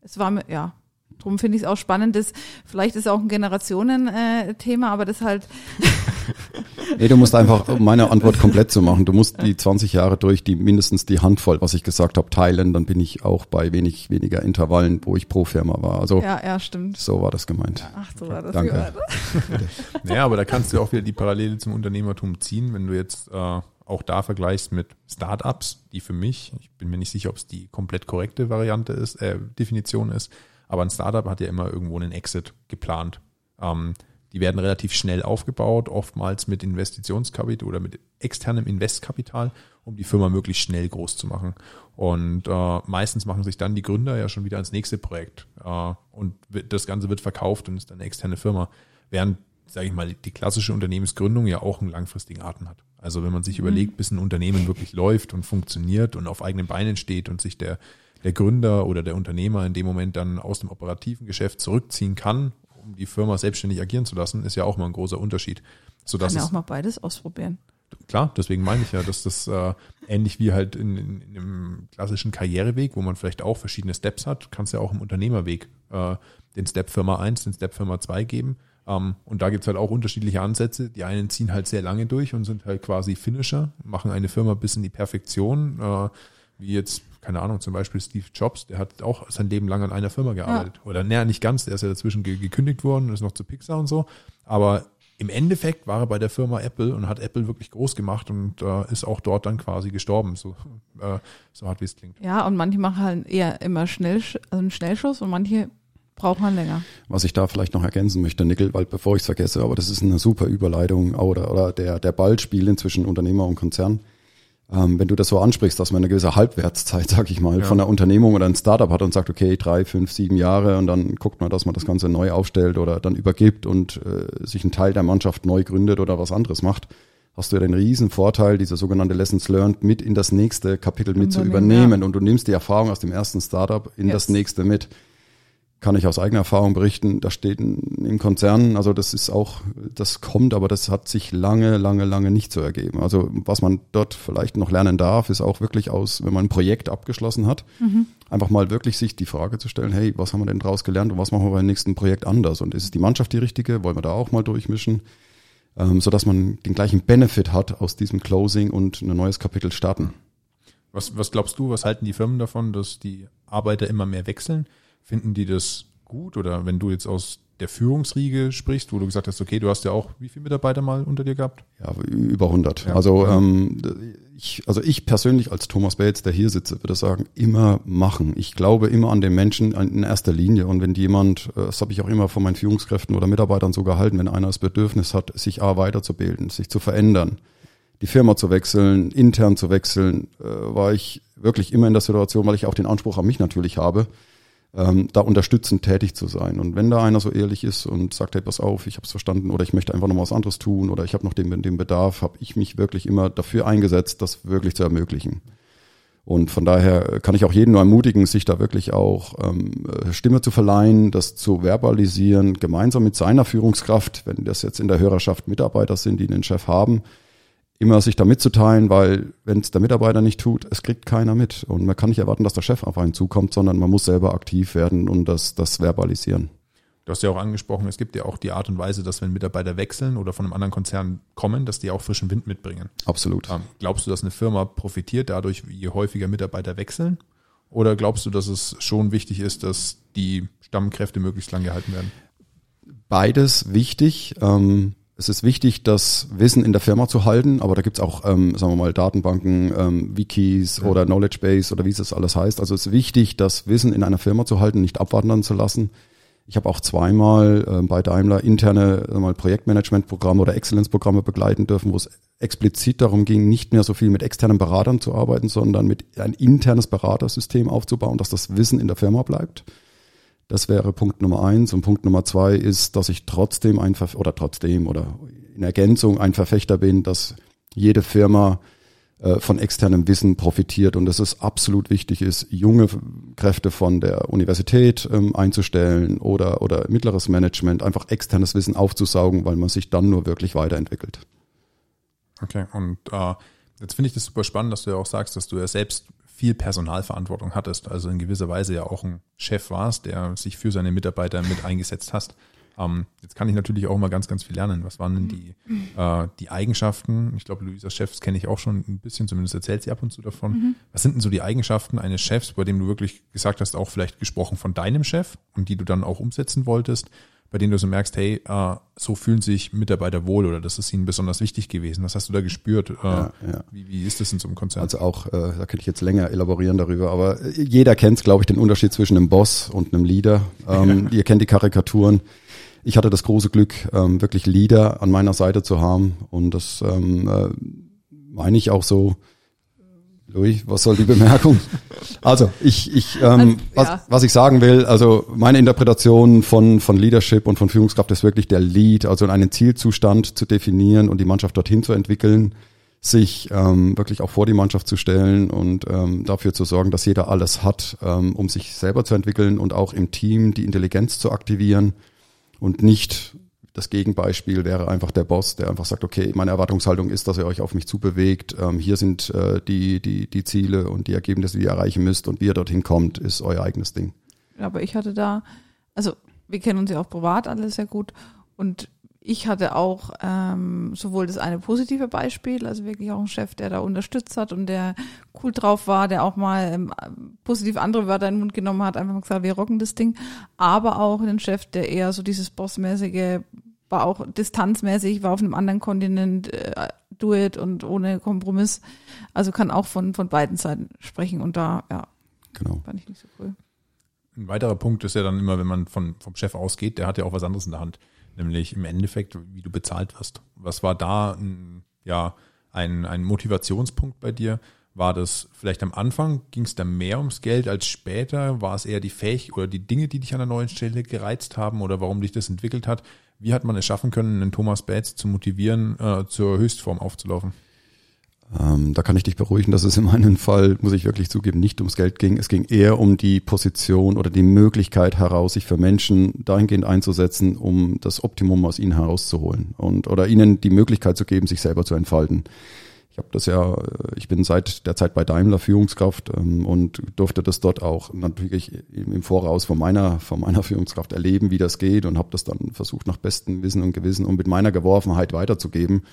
es war mir, ja, Drum finde ich es auch spannend, dass vielleicht ist auch ein Generationen-Thema, aber das halt. nee, du musst einfach, um meine Antwort komplett zu machen, du musst die 20 Jahre durch, die mindestens die Handvoll, was ich gesagt habe, teilen, dann bin ich auch bei wenig weniger Intervallen, wo ich pro Firma war. Also ja, ja, stimmt. So war das gemeint. Ach, so war das Danke. naja, aber da kannst du auch wieder die Parallele zum Unternehmertum ziehen, wenn du jetzt äh, auch da vergleichst mit Startups, die für mich, ich bin mir nicht sicher, ob es die komplett korrekte Variante ist, äh, Definition ist, aber ein Startup hat ja immer irgendwo einen Exit geplant. Ähm, die werden relativ schnell aufgebaut, oftmals mit Investitionskapital oder mit externem Investkapital, um die Firma möglichst schnell groß zu machen. Und äh, meistens machen sich dann die Gründer ja schon wieder ans nächste Projekt. Äh, und das Ganze wird verkauft und ist dann eine externe Firma. Während, sage ich mal, die klassische Unternehmensgründung ja auch einen langfristigen Atem hat. Also wenn man sich mhm. überlegt, bis ein Unternehmen wirklich läuft und funktioniert und auf eigenen Beinen steht und sich der der Gründer oder der Unternehmer in dem Moment dann aus dem operativen Geschäft zurückziehen kann, um die Firma selbstständig agieren zu lassen, ist ja auch mal ein großer Unterschied. Sodass kann ja auch mal beides ausprobieren. Klar, deswegen meine ich ja, dass das äh, ähnlich wie halt in, in, in einem klassischen Karriereweg, wo man vielleicht auch verschiedene Steps hat, kannst du ja auch im Unternehmerweg äh, den Step Firma 1, den Step Firma 2 geben. Ähm, und da gibt's halt auch unterschiedliche Ansätze. Die einen ziehen halt sehr lange durch und sind halt quasi Finisher, machen eine Firma bis in die Perfektion, äh, wie jetzt keine Ahnung, zum Beispiel Steve Jobs, der hat auch sein Leben lang an einer Firma gearbeitet. Ja. Oder naja, nicht ganz, der ist ja dazwischen ge gekündigt worden und ist noch zu Pixar und so. Aber im Endeffekt war er bei der Firma Apple und hat Apple wirklich groß gemacht und äh, ist auch dort dann quasi gestorben, so, äh, so hart wie es klingt. Ja, und manche machen halt eher immer schnell, also einen Schnellschuss und manche braucht man länger. Was ich da vielleicht noch ergänzen möchte, Nickel, weil bevor ich es vergesse, aber das ist eine super Überleitung oder, oder der, der Ballspiel zwischen Unternehmer und Konzern ähm, wenn du das so ansprichst, dass man eine gewisse Halbwertszeit, sag ich mal, ja. von einer Unternehmung oder ein Startup hat und sagt, okay, drei, fünf, sieben Jahre und dann guckt man, dass man das Ganze neu aufstellt oder dann übergibt und äh, sich ein Teil der Mannschaft neu gründet oder was anderes macht, hast du ja den riesen Vorteil, diese sogenannte Lessons Learned mit in das nächste Kapitel mit zu übernehmen ja. und du nimmst die Erfahrung aus dem ersten Startup in yes. das nächste mit kann ich aus eigener Erfahrung berichten, da steht im Konzern, also das ist auch, das kommt, aber das hat sich lange, lange, lange nicht so ergeben. Also was man dort vielleicht noch lernen darf, ist auch wirklich aus, wenn man ein Projekt abgeschlossen hat, mhm. einfach mal wirklich sich die Frage zu stellen, hey, was haben wir denn daraus gelernt und was machen wir beim nächsten Projekt anders? Und ist die Mannschaft die richtige? Wollen wir da auch mal durchmischen? Ähm, so dass man den gleichen Benefit hat aus diesem Closing und ein neues Kapitel starten. Was, was glaubst du, was halten die Firmen davon, dass die Arbeiter immer mehr wechseln? Finden die das gut? Oder wenn du jetzt aus der Führungsriege sprichst, wo du gesagt hast, okay, du hast ja auch wie viele Mitarbeiter mal unter dir gehabt? Ja, über 100. Ja. Also, ähm, ich, also ich persönlich als Thomas Bates, der hier sitze, würde sagen, immer machen. Ich glaube immer an den Menschen in erster Linie. Und wenn jemand, äh, das habe ich auch immer von meinen Führungskräften oder Mitarbeitern so gehalten, wenn einer das Bedürfnis hat, sich A weiterzubilden, sich zu verändern, die Firma zu wechseln, intern zu wechseln, äh, war ich wirklich immer in der Situation, weil ich auch den Anspruch an mich natürlich habe, ähm, da unterstützend tätig zu sein. Und wenn da einer so ehrlich ist und sagt, hey, pass auf, ich habe es verstanden oder ich möchte einfach noch was anderes tun oder ich habe noch den, den Bedarf, habe ich mich wirklich immer dafür eingesetzt, das wirklich zu ermöglichen. Und von daher kann ich auch jeden nur ermutigen, sich da wirklich auch ähm, Stimme zu verleihen, das zu verbalisieren, gemeinsam mit seiner Führungskraft, wenn das jetzt in der Hörerschaft Mitarbeiter sind, die einen Chef haben, immer sich da mitzuteilen, weil wenn es der Mitarbeiter nicht tut, es kriegt keiner mit. Und man kann nicht erwarten, dass der Chef auf einen zukommt, sondern man muss selber aktiv werden und das, das verbalisieren. Du hast ja auch angesprochen, es gibt ja auch die Art und Weise, dass wenn Mitarbeiter wechseln oder von einem anderen Konzern kommen, dass die auch frischen Wind mitbringen. Absolut. Ähm, glaubst du, dass eine Firma profitiert dadurch, je häufiger Mitarbeiter wechseln? Oder glaubst du, dass es schon wichtig ist, dass die Stammkräfte möglichst lang gehalten werden? Beides wichtig. Ähm, es ist wichtig, das Wissen in der Firma zu halten, aber da gibt's auch, ähm, sagen wir mal, Datenbanken, ähm, Wikis ja. oder Knowledge Base oder wie es das alles heißt. Also es ist wichtig, das Wissen in einer Firma zu halten, nicht abwandern zu lassen. Ich habe auch zweimal äh, bei Daimler interne äh, mal Projektmanagementprogramme oder Exzellenzprogramme begleiten dürfen, wo es explizit darum ging, nicht mehr so viel mit externen Beratern zu arbeiten, sondern mit ein internes Beratersystem aufzubauen, dass das Wissen in der Firma bleibt. Das wäre Punkt Nummer eins. Und Punkt Nummer zwei ist, dass ich trotzdem ein, oder trotzdem oder in Ergänzung ein Verfechter bin, dass jede Firma äh, von externem Wissen profitiert und dass es absolut wichtig ist, junge Kräfte von der Universität ähm, einzustellen oder, oder mittleres Management, einfach externes Wissen aufzusaugen, weil man sich dann nur wirklich weiterentwickelt. Okay, und äh, jetzt finde ich das super spannend, dass du ja auch sagst, dass du ja selbst viel Personalverantwortung hattest, also in gewisser Weise ja auch ein Chef warst, der sich für seine Mitarbeiter mit eingesetzt hast. Ähm, jetzt kann ich natürlich auch mal ganz, ganz viel lernen. Was waren denn die, äh, die Eigenschaften? Ich glaube, Luisas Chefs kenne ich auch schon ein bisschen, zumindest erzählt sie ab und zu davon. Mhm. Was sind denn so die Eigenschaften eines Chefs, bei dem du wirklich gesagt hast, auch vielleicht gesprochen von deinem Chef und die du dann auch umsetzen wolltest? Bei denen du so merkst, hey, äh, so fühlen sich Mitarbeiter wohl oder das ist ihnen besonders wichtig gewesen. Was hast du da gespürt? Äh, ja, ja. Wie, wie ist das in so einem Konzern? Also auch, äh, da könnte ich jetzt länger elaborieren darüber, aber jeder kennt, glaube ich, den Unterschied zwischen einem Boss und einem Leader. Ähm. Ihr kennt die Karikaturen. Ich hatte das große Glück, ähm, wirklich Leader an meiner Seite zu haben und das ähm, äh, meine ich auch so Louis, was soll die Bemerkung? Also ich, ich ähm, also, was, was ich sagen will, also meine Interpretation von, von Leadership und von Führungskraft ist wirklich der Lead, also einen Zielzustand zu definieren und die Mannschaft dorthin zu entwickeln, sich ähm, wirklich auch vor die Mannschaft zu stellen und ähm, dafür zu sorgen, dass jeder alles hat, ähm, um sich selber zu entwickeln und auch im Team die Intelligenz zu aktivieren und nicht das Gegenbeispiel wäre einfach der Boss, der einfach sagt, okay, meine Erwartungshaltung ist, dass ihr euch auf mich zubewegt. Ähm, hier sind äh, die, die, die Ziele und die Ergebnisse, die ihr erreichen müsst und wie ihr dorthin kommt, ist euer eigenes Ding. Aber ich hatte da, also wir kennen uns ja auch privat alle sehr gut und ich hatte auch ähm, sowohl das eine positive Beispiel, also wirklich auch einen Chef, der da unterstützt hat und der cool drauf war, der auch mal ähm, positiv andere Wörter in den Mund genommen hat, einfach mal gesagt, wir rocken das Ding, aber auch einen Chef, der eher so dieses Bossmäßige war auch distanzmäßig, war auf einem anderen Kontinent, äh, do it und ohne Kompromiss. Also kann auch von, von beiden Seiten sprechen und da, ja, genau. fand ich nicht so cool. Ein weiterer Punkt ist ja dann immer, wenn man von, vom Chef ausgeht, der hat ja auch was anderes in der Hand nämlich im Endeffekt, wie du bezahlt wirst. Was war da ein, ja, ein, ein Motivationspunkt bei dir? War das vielleicht am Anfang, ging es da mehr ums Geld als später? War es eher die Fähigkeit oder die Dinge, die dich an der neuen Stelle gereizt haben oder warum dich das entwickelt hat? Wie hat man es schaffen können, einen Thomas Bates zu motivieren, äh, zur Höchstform aufzulaufen? Ähm, da kann ich dich beruhigen, dass es in meinem Fall, muss ich wirklich zugeben, nicht ums Geld ging. Es ging eher um die Position oder die Möglichkeit heraus, sich für Menschen dahingehend einzusetzen, um das Optimum aus ihnen herauszuholen und oder ihnen die Möglichkeit zu geben, sich selber zu entfalten. Ich habe das ja, ich bin seit der Zeit bei Daimler Führungskraft ähm, und durfte das dort auch natürlich im Voraus von meiner von meiner Führungskraft erleben, wie das geht und habe das dann versucht nach bestem Wissen und Gewissen und mit meiner Geworfenheit weiterzugeben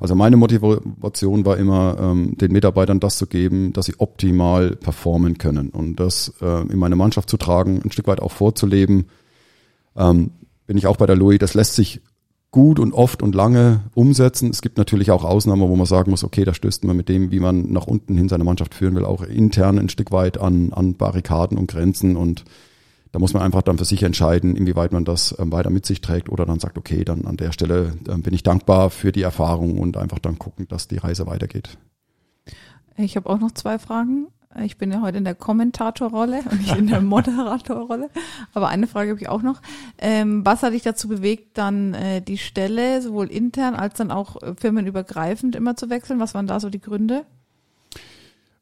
also meine Motivation war immer, ähm, den Mitarbeitern das zu geben, dass sie optimal performen können und das äh, in meine Mannschaft zu tragen, ein Stück weit auch vorzuleben. Ähm, bin ich auch bei der Louis, das lässt sich gut und oft und lange umsetzen. Es gibt natürlich auch Ausnahmen, wo man sagen muss, okay, da stößt man mit dem, wie man nach unten hin seine Mannschaft führen will, auch intern ein Stück weit an, an Barrikaden und Grenzen und da muss man einfach dann für sich entscheiden, inwieweit man das ähm, weiter mit sich trägt oder dann sagt, okay, dann an der Stelle ähm, bin ich dankbar für die Erfahrung und einfach dann gucken, dass die Reise weitergeht. Ich habe auch noch zwei Fragen. Ich bin ja heute in der Kommentatorrolle und nicht in der Moderatorrolle. Aber eine Frage habe ich auch noch. Ähm, was hat dich dazu bewegt, dann äh, die Stelle sowohl intern als dann auch äh, firmenübergreifend immer zu wechseln? Was waren da so die Gründe?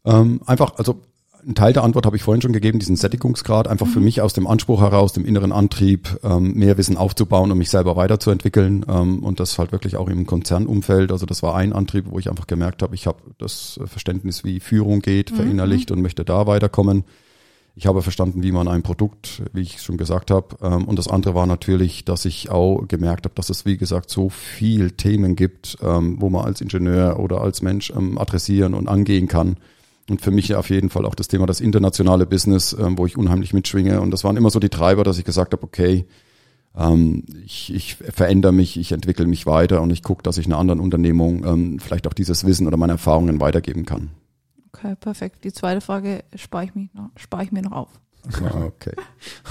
Ähm, einfach, also ein Teil der Antwort habe ich vorhin schon gegeben, diesen Sättigungsgrad, einfach mhm. für mich aus dem Anspruch heraus, dem inneren Antrieb, ähm, mehr Wissen aufzubauen und mich selber weiterzuentwickeln ähm, und das halt wirklich auch im Konzernumfeld. Also das war ein Antrieb, wo ich einfach gemerkt habe, ich habe das Verständnis, wie Führung geht, mhm. verinnerlicht und möchte da weiterkommen. Ich habe verstanden, wie man ein Produkt, wie ich schon gesagt habe. Ähm, und das andere war natürlich, dass ich auch gemerkt habe, dass es, wie gesagt, so viel Themen gibt, ähm, wo man als Ingenieur oder als Mensch ähm, adressieren und angehen kann und für mich auf jeden Fall auch das Thema das internationale Business, ähm, wo ich unheimlich mitschwinge. Und das waren immer so die Treiber, dass ich gesagt habe, okay, ähm, ich, ich verändere mich, ich entwickle mich weiter und ich gucke, dass ich einer anderen Unternehmung ähm, vielleicht auch dieses Wissen oder meine Erfahrungen weitergeben kann. Okay, perfekt. Die zweite Frage spare ich, mich noch, spare ich mir noch auf. Okay.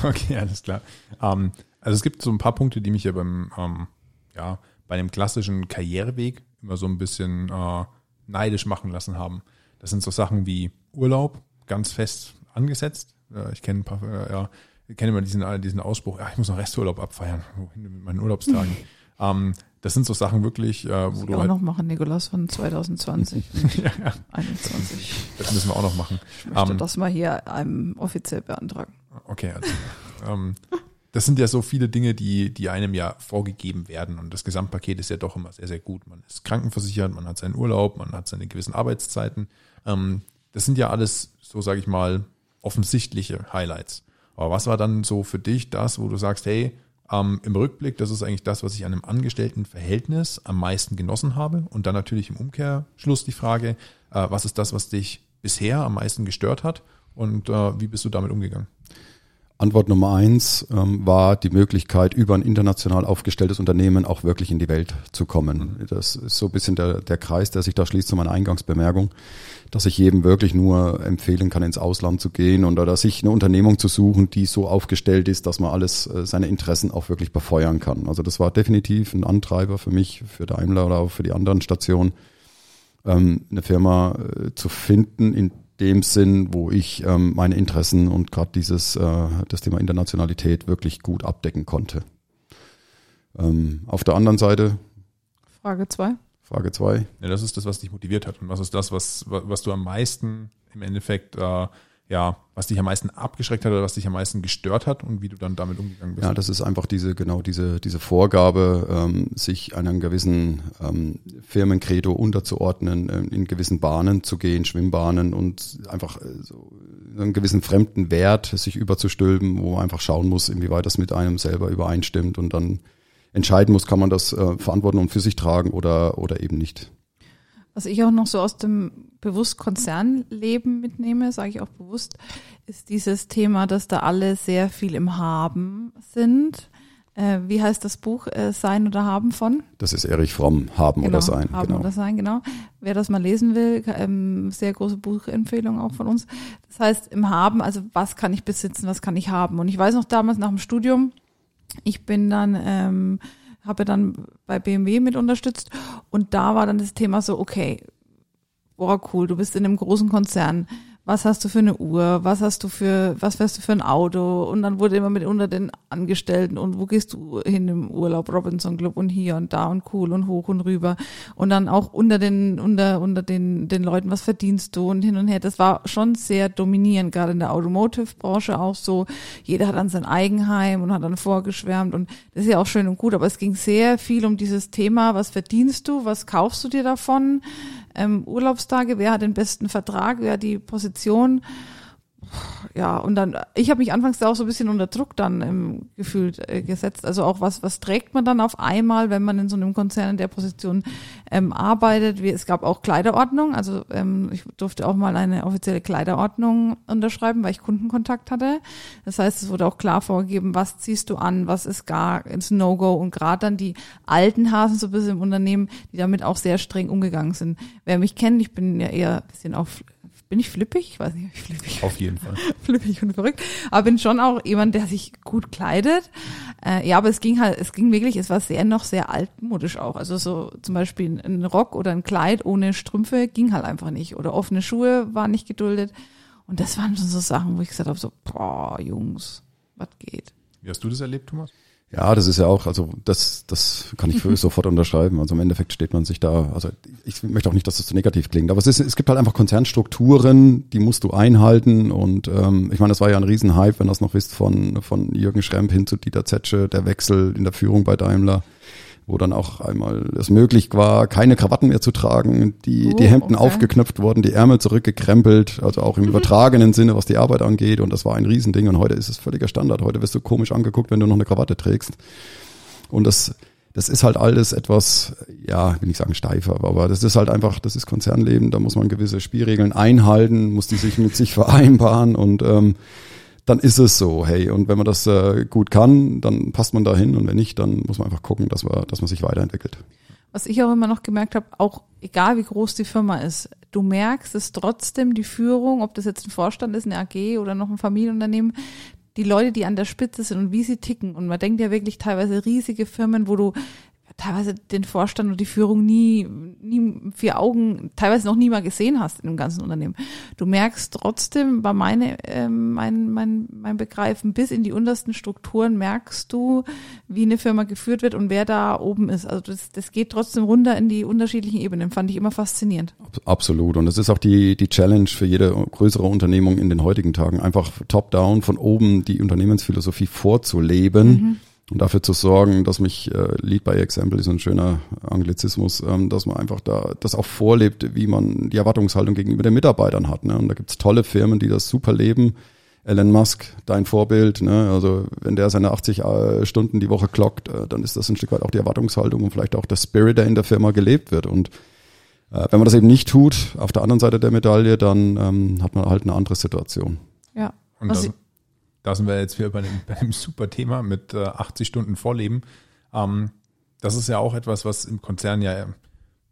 okay, alles klar. Ähm, also es gibt so ein paar Punkte, die mich ja beim, ähm, ja, bei einem klassischen Karriereweg immer so ein bisschen äh, neidisch machen lassen haben. Das sind so Sachen wie Urlaub, ganz fest angesetzt. Ich kenne ein paar, äh, ja, ich kenne immer diesen, diesen Ausspruch, ja, ich muss noch Resturlaub abfeiern, wohin mit meinen Urlaubstagen. ähm, das sind so Sachen wirklich, äh, wo das du auch halt noch machen, Nikolas, von 2020 ja, ja. 21. Das müssen wir auch noch machen. Ich möchte ähm, das mal hier einem offiziell beantragen. Okay, also, ähm, das sind ja so viele Dinge, die, die einem ja vorgegeben werden. Und das Gesamtpaket ist ja doch immer sehr, sehr gut. Man ist krankenversichert, man hat seinen Urlaub, man hat seine gewissen Arbeitszeiten. Ähm, das sind ja alles, so sage ich mal, offensichtliche Highlights. Aber was war dann so für dich das, wo du sagst, hey, ähm, im Rückblick, das ist eigentlich das, was ich an einem Angestelltenverhältnis am meisten genossen habe. Und dann natürlich im Umkehrschluss die Frage, äh, was ist das, was dich bisher am meisten gestört hat und äh, wie bist du damit umgegangen? Antwort Nummer eins ähm, war die Möglichkeit, über ein international aufgestelltes Unternehmen auch wirklich in die Welt zu kommen. Das ist so ein bisschen der, der Kreis, der sich da schließt zu meiner Eingangsbemerkung, dass ich jedem wirklich nur empfehlen kann, ins Ausland zu gehen oder sich eine Unternehmung zu suchen, die so aufgestellt ist, dass man alles, äh, seine Interessen auch wirklich befeuern kann. Also das war definitiv ein Antreiber für mich, für Daimler oder auch für die anderen Stationen, ähm, eine Firma äh, zu finden, in dem Sinn, wo ich ähm, meine Interessen und gerade dieses äh, das Thema Internationalität wirklich gut abdecken konnte. Ähm, auf der anderen Seite Frage zwei. Frage zwei. Ja, das ist das, was dich motiviert hat und was ist das, was was du am meisten im Endeffekt äh, ja, was dich am meisten abgeschreckt hat oder was dich am meisten gestört hat und wie du dann damit umgegangen bist? Ja, das ist einfach diese, genau diese, diese Vorgabe, ähm, sich einem gewissen ähm, Firmencredo unterzuordnen, äh, in gewissen Bahnen zu gehen, Schwimmbahnen und einfach äh, so einen gewissen fremden Wert sich überzustülpen, wo man einfach schauen muss, inwieweit das mit einem selber übereinstimmt und dann entscheiden muss, kann man das äh, verantworten und für sich tragen oder, oder eben nicht. Was ich auch noch so aus dem bewusst Konzernleben mitnehme, sage ich auch bewusst, ist dieses Thema, dass da alle sehr viel im Haben sind. Äh, wie heißt das Buch äh, Sein oder Haben von? Das ist Erich Fromm, Haben genau, oder Sein. Haben genau. oder Sein, genau. Wer das mal lesen will, ähm, sehr große Buchempfehlung auch von uns. Das heißt, im Haben, also was kann ich besitzen, was kann ich haben? Und ich weiß noch damals nach dem Studium, ich bin dann ähm, habe dann bei BMW mit unterstützt und da war dann das Thema so, okay, boah, cool, du bist in einem großen Konzern was hast du für eine Uhr, was hast du für, was fährst du für ein Auto? Und dann wurde immer mit unter den Angestellten und wo gehst du hin im Urlaub, Robinson Club und hier und da und cool und hoch und rüber. Und dann auch unter den, unter, unter den, den Leuten, was verdienst du und hin und her. Das war schon sehr dominierend, gerade in der Automotive-Branche auch so. Jeder hat dann sein Eigenheim und hat dann vorgeschwärmt und das ist ja auch schön und gut, aber es ging sehr viel um dieses Thema, was verdienst du, was kaufst du dir davon? Ähm, Urlaubstage, wer hat den besten Vertrag, wer hat die Position ja, und dann, ich habe mich anfangs da auch so ein bisschen unter Druck dann ähm, gefühlt äh, gesetzt. Also auch was, was trägt man dann auf einmal, wenn man in so einem Konzern in der Position ähm, arbeitet? Wie, es gab auch Kleiderordnung, also ähm, ich durfte auch mal eine offizielle Kleiderordnung unterschreiben, weil ich Kundenkontakt hatte. Das heißt, es wurde auch klar vorgegeben, was ziehst du an, was ist gar ins No-Go und gerade dann die alten Hasen so ein bisschen im Unternehmen, die damit auch sehr streng umgegangen sind. Wer mich kennt, ich bin ja eher ein bisschen auf bin ich flippig? Ich weiß nicht, ob ich flippig Auf jeden Fall. flippig und verrückt. Aber bin schon auch jemand, der sich gut kleidet. Äh, ja, aber es ging halt, es ging wirklich, es war sehr noch sehr altmodisch auch. Also so zum Beispiel ein Rock oder ein Kleid ohne Strümpfe ging halt einfach nicht. Oder offene Schuhe waren nicht geduldet. Und das waren schon so Sachen, wo ich gesagt habe, so, boah, Jungs, was geht? Wie hast du das erlebt, Thomas? Ja, das ist ja auch, also das, das kann ich sofort unterschreiben. Also im Endeffekt steht man sich da, also ich möchte auch nicht, dass das zu negativ klingt, aber es ist, es gibt halt einfach Konzernstrukturen, die musst du einhalten und ähm, ich meine, das war ja ein Riesenhype, wenn das noch wisst, von, von Jürgen Schremp hin zu Dieter Zetsche, der Wechsel in der Führung bei Daimler wo dann auch einmal es möglich war, keine Krawatten mehr zu tragen, die, Oh, die Hemden okay. aufgeknöpft wurden, die Ärmel zurückgekrempelt, also auch im übertragenen Sinne, was die Arbeit angeht. Und das war ein Riesending. Und heute ist es völliger Standard. Heute wirst du komisch angeguckt, wenn du noch eine Krawatte trägst. Und das, das ist halt alles etwas, ja, ich will nicht sagen steifer, aber das ist halt einfach, das ist Konzernleben, da muss man gewisse Spielregeln einhalten, muss die sich mit sich vereinbaren und ähm, dann ist es so, hey, und wenn man das äh, gut kann, dann passt man da hin und wenn nicht, dann muss man einfach gucken, dass man, dass man sich weiterentwickelt. Was ich auch immer noch gemerkt habe, auch egal wie groß die Firma ist, du merkst es trotzdem, die Führung, ob das jetzt ein Vorstand ist, eine AG oder noch ein Familienunternehmen, die Leute, die an der Spitze sind und wie sie ticken. Und man denkt ja wirklich teilweise riesige Firmen, wo du teilweise den Vorstand und die Führung nie, nie vier Augen, teilweise noch nie mal gesehen hast in dem ganzen Unternehmen. Du merkst trotzdem, bei meine, ähm, mein, mein, mein Begreifen, bis in die untersten Strukturen merkst du, wie eine Firma geführt wird und wer da oben ist. Also das, das geht trotzdem runter in die unterschiedlichen Ebenen. Fand ich immer faszinierend. Ab- Absolut. Und das ist auch die, die Challenge für jede größere Unternehmung in den heutigen Tagen, einfach top-down von oben die Unternehmensphilosophie vorzuleben. Und dafür zu sorgen, dass mich äh, Lead by Example ist ein schöner Anglizismus, ähm, dass man einfach da das auch vorlebt, wie man die Erwartungshaltung gegenüber den Mitarbeitern hat. Ne? Und da gibt's tolle Firmen, die das super leben. Elon Musk, dein Vorbild, ne? also wenn der seine 80 äh, Stunden die Woche klockt, äh, dann ist das ein Stück weit auch die Erwartungshaltung und vielleicht auch der Spirit, der in der Firma gelebt wird. Und äh, wenn man das eben nicht tut, auf der anderen Seite der Medaille, dann ähm, hat man halt eine andere Situation. Ja. Und Was da sind wir jetzt wieder bei einem, bei einem super Thema mit äh, 80 Stunden Vorleben. Ähm, das ist ja auch etwas, was im Konzern ja,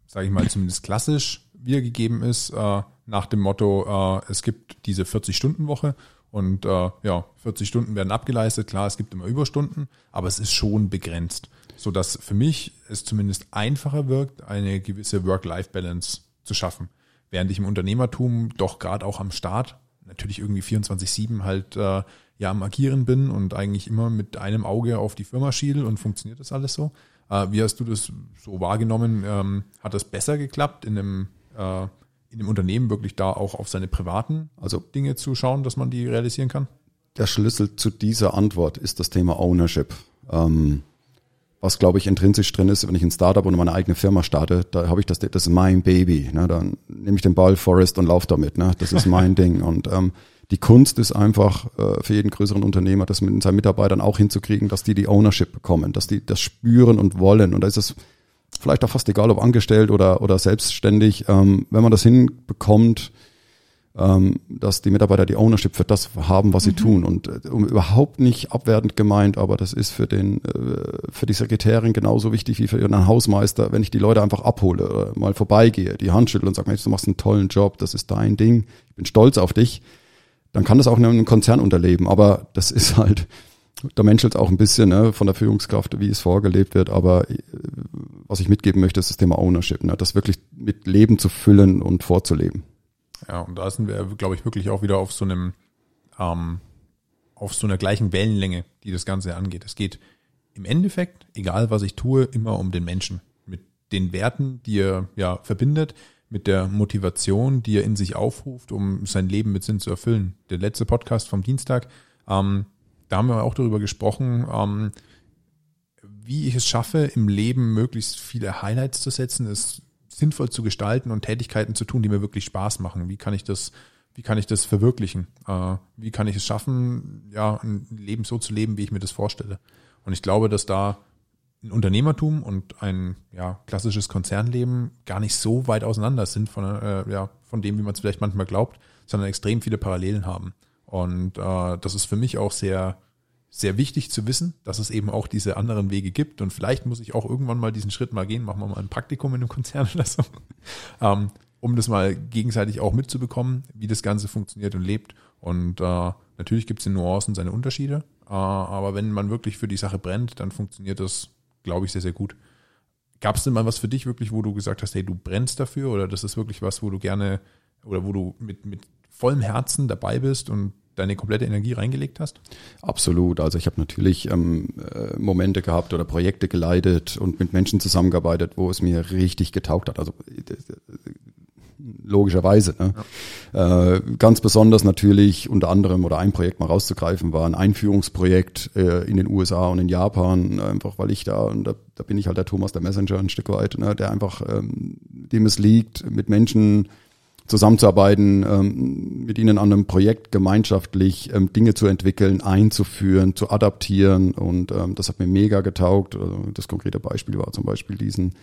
sage ich mal, zumindest klassisch wiedergegeben ist, äh, nach dem Motto, äh, es gibt diese 40-Stunden-Woche und äh, ja, 40 Stunden werden abgeleistet. Klar, es gibt immer Überstunden, aber es ist schon begrenzt, so dass für mich es zumindest einfacher wirkt, eine gewisse Work-Life-Balance zu schaffen. Während ich im Unternehmertum doch gerade auch am Start natürlich irgendwie 24-7 halt äh, ja am Agieren bin und eigentlich immer mit einem Auge auf die Firma schiel und funktioniert das alles so. Äh, wie hast du das so wahrgenommen? Ähm, hat das besser geklappt, in einem, äh, in einem Unternehmen wirklich da auch auf seine privaten Also Dinge zu schauen, dass man die realisieren kann? der Schlüssel zu dieser Antwort ist das Thema Ownership. Ähm, was glaube ich intrinsisch drin ist, wenn ich ein Startup oder meine eigene Firma starte, da habe ich das, das ist mein Baby. Ne? Dann nehme ich den Ball Forest und laufe damit. Ne? Das ist mein Ding. Und ähm, die Kunst ist einfach äh, für jeden größeren Unternehmer, das mit seinen Mitarbeitern auch hinzukriegen, dass die die Ownership bekommen, dass die das spüren und wollen. Und da ist es vielleicht auch fast egal, ob angestellt oder, oder selbstständig. Ähm, wenn man das hinbekommt, ähm, dass die Mitarbeiter die Ownership für das haben, was sie tun. Und äh, überhaupt nicht abwertend gemeint, aber das ist für den, äh, für die Sekretärin genauso wichtig wie für ihren Hausmeister, wenn ich die Leute einfach abhole, oder mal vorbeigehe, die Hand schüttel und sage, Mensch, du machst einen tollen Job, das ist dein Ding, ich bin stolz auf dich, dann kann das auch in einem Konzern unterleben. Aber das ist halt, da menschelt auch ein bisschen ne, von der Führungskraft, wie es vorgelebt wird. Aber äh, was ich mitgeben möchte, ist das Thema Ownership, ne, das wirklich mit Leben zu füllen und vorzuleben. Ja, und da sind wir, glaube ich, wirklich auch wieder auf so einem, ähm, auf so einer gleichen Wellenlänge, die das Ganze angeht. Es geht im Endeffekt, egal was ich tue, immer um den Menschen. Mit den Werten, die er ja verbindet, mit der Motivation, die er in sich aufruft, um sein Leben mit Sinn zu erfüllen. Der letzte Podcast vom Dienstag, ähm, da haben wir auch darüber gesprochen, ähm, wie ich es schaffe, im Leben möglichst viele Highlights zu setzen, es sinnvoll zu gestalten und Tätigkeiten zu tun, die mir wirklich Spaß machen. Wie kann ich das, wie kann ich das verwirklichen? Äh, wie kann ich es schaffen, ja, ein Leben so zu leben, wie ich mir das vorstelle? Und ich glaube, dass da ein Unternehmertum und ein ja, klassisches Konzernleben gar nicht so weit auseinander sind von, äh, ja, von dem, wie man es vielleicht manchmal glaubt, sondern extrem viele Parallelen haben. Und äh, das ist für mich auch sehr, sehr wichtig zu wissen, dass es eben auch diese anderen Wege gibt. Und vielleicht muss ich auch irgendwann mal diesen Schritt mal gehen, machen wir mal ein Praktikum in einem Konzern oder so, ähm, um das mal gegenseitig auch mitzubekommen, wie das Ganze funktioniert und lebt. Und äh, natürlich gibt es in Nuancen seine Unterschiede, äh, aber wenn man wirklich für die Sache brennt, dann funktioniert das, glaube ich, sehr, sehr gut. Gab es denn mal was für dich wirklich, wo du gesagt hast, hey, du brennst dafür oder das ist wirklich was, wo du gerne oder wo du mit, mit vollem Herzen dabei bist und deine komplette Energie reingelegt hast? Absolut. Also ich habe natürlich ähm, äh, Momente gehabt oder Projekte geleitet und mit Menschen zusammengearbeitet, wo es mir richtig getaugt hat. Also äh, logischerweise. Ne? Ja. Äh, ganz besonders natürlich unter anderem oder ein Projekt mal rauszugreifen war ein Einführungsprojekt äh, in den USA und in Japan, einfach weil ich da, und da, da bin ich halt der Thomas der Messenger ein Stück weit, ne, der einfach, ähm, dem es liegt, mit Menschen zusammenzuarbeiten, ähm, mit ihnen an einem Projekt gemeinschaftlich ähm, Dinge zu entwickeln, einzuführen, zu adaptieren und ähm, das hat mir mega getaugt. Also das konkrete Beispiel war zum Beispiel diesen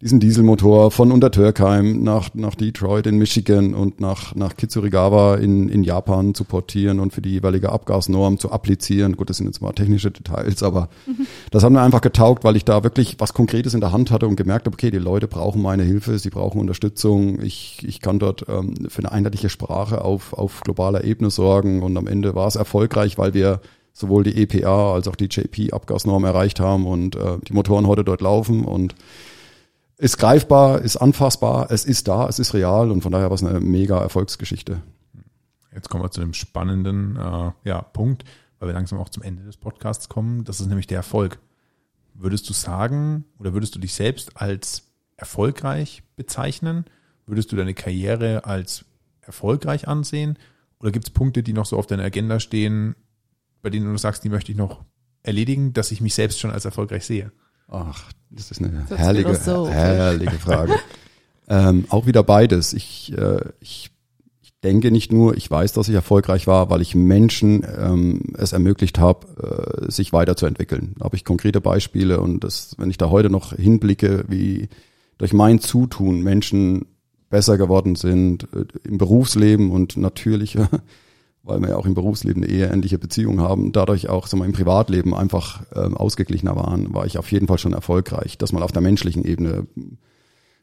diesen Dieselmotor von Untertürkheim nach, nach Detroit in Michigan und nach, nach Kitsurigawa in, in Japan zu portieren und für die jeweilige Abgasnorm zu applizieren. Gut, das sind jetzt mal technische Details, aber mhm. das hat mir einfach getaugt, weil ich da wirklich was Konkretes in der Hand hatte und gemerkt habe, okay, die Leute brauchen meine Hilfe, sie brauchen Unterstützung. Ich, ich kann dort ähm, für eine einheitliche Sprache auf, auf globaler Ebene sorgen und am Ende war es erfolgreich, weil wir sowohl die EPA als auch die JP-Abgasnorm erreicht haben und äh, die Motoren heute dort laufen und ist greifbar, ist anfassbar, es ist da, es ist real und von daher war es eine mega Erfolgsgeschichte. Jetzt kommen wir zu dem spannenden äh, ja, Punkt, weil wir langsam auch zum Ende des Podcasts kommen. Das ist nämlich der Erfolg. Würdest du sagen oder würdest du dich selbst als erfolgreich bezeichnen? Würdest du deine Karriere als erfolgreich ansehen? Oder gibt es Punkte, die noch so auf deiner Agenda stehen, bei denen du sagst, die möchte ich noch erledigen, dass ich mich selbst schon als erfolgreich sehe? Ach, das ist eine das herrliche, so. herrliche Frage. ähm, auch wieder beides. Ich, äh, ich, ich denke nicht nur, ich weiß, dass ich erfolgreich war, weil ich Menschen ähm, es ermöglicht habe, äh, sich weiterzuentwickeln. Da habe ich konkrete Beispiele und das, wenn ich da heute noch hinblicke, wie durch mein Zutun Menschen besser geworden sind äh, im Berufsleben und natürlich weil wir ja auch im Berufsleben eine eheähnliche Beziehung haben, dadurch auch sagen wir, im Privatleben einfach ähm, ausgeglichener waren, war ich auf jeden Fall schon erfolgreich. Dass man auf der menschlichen Ebene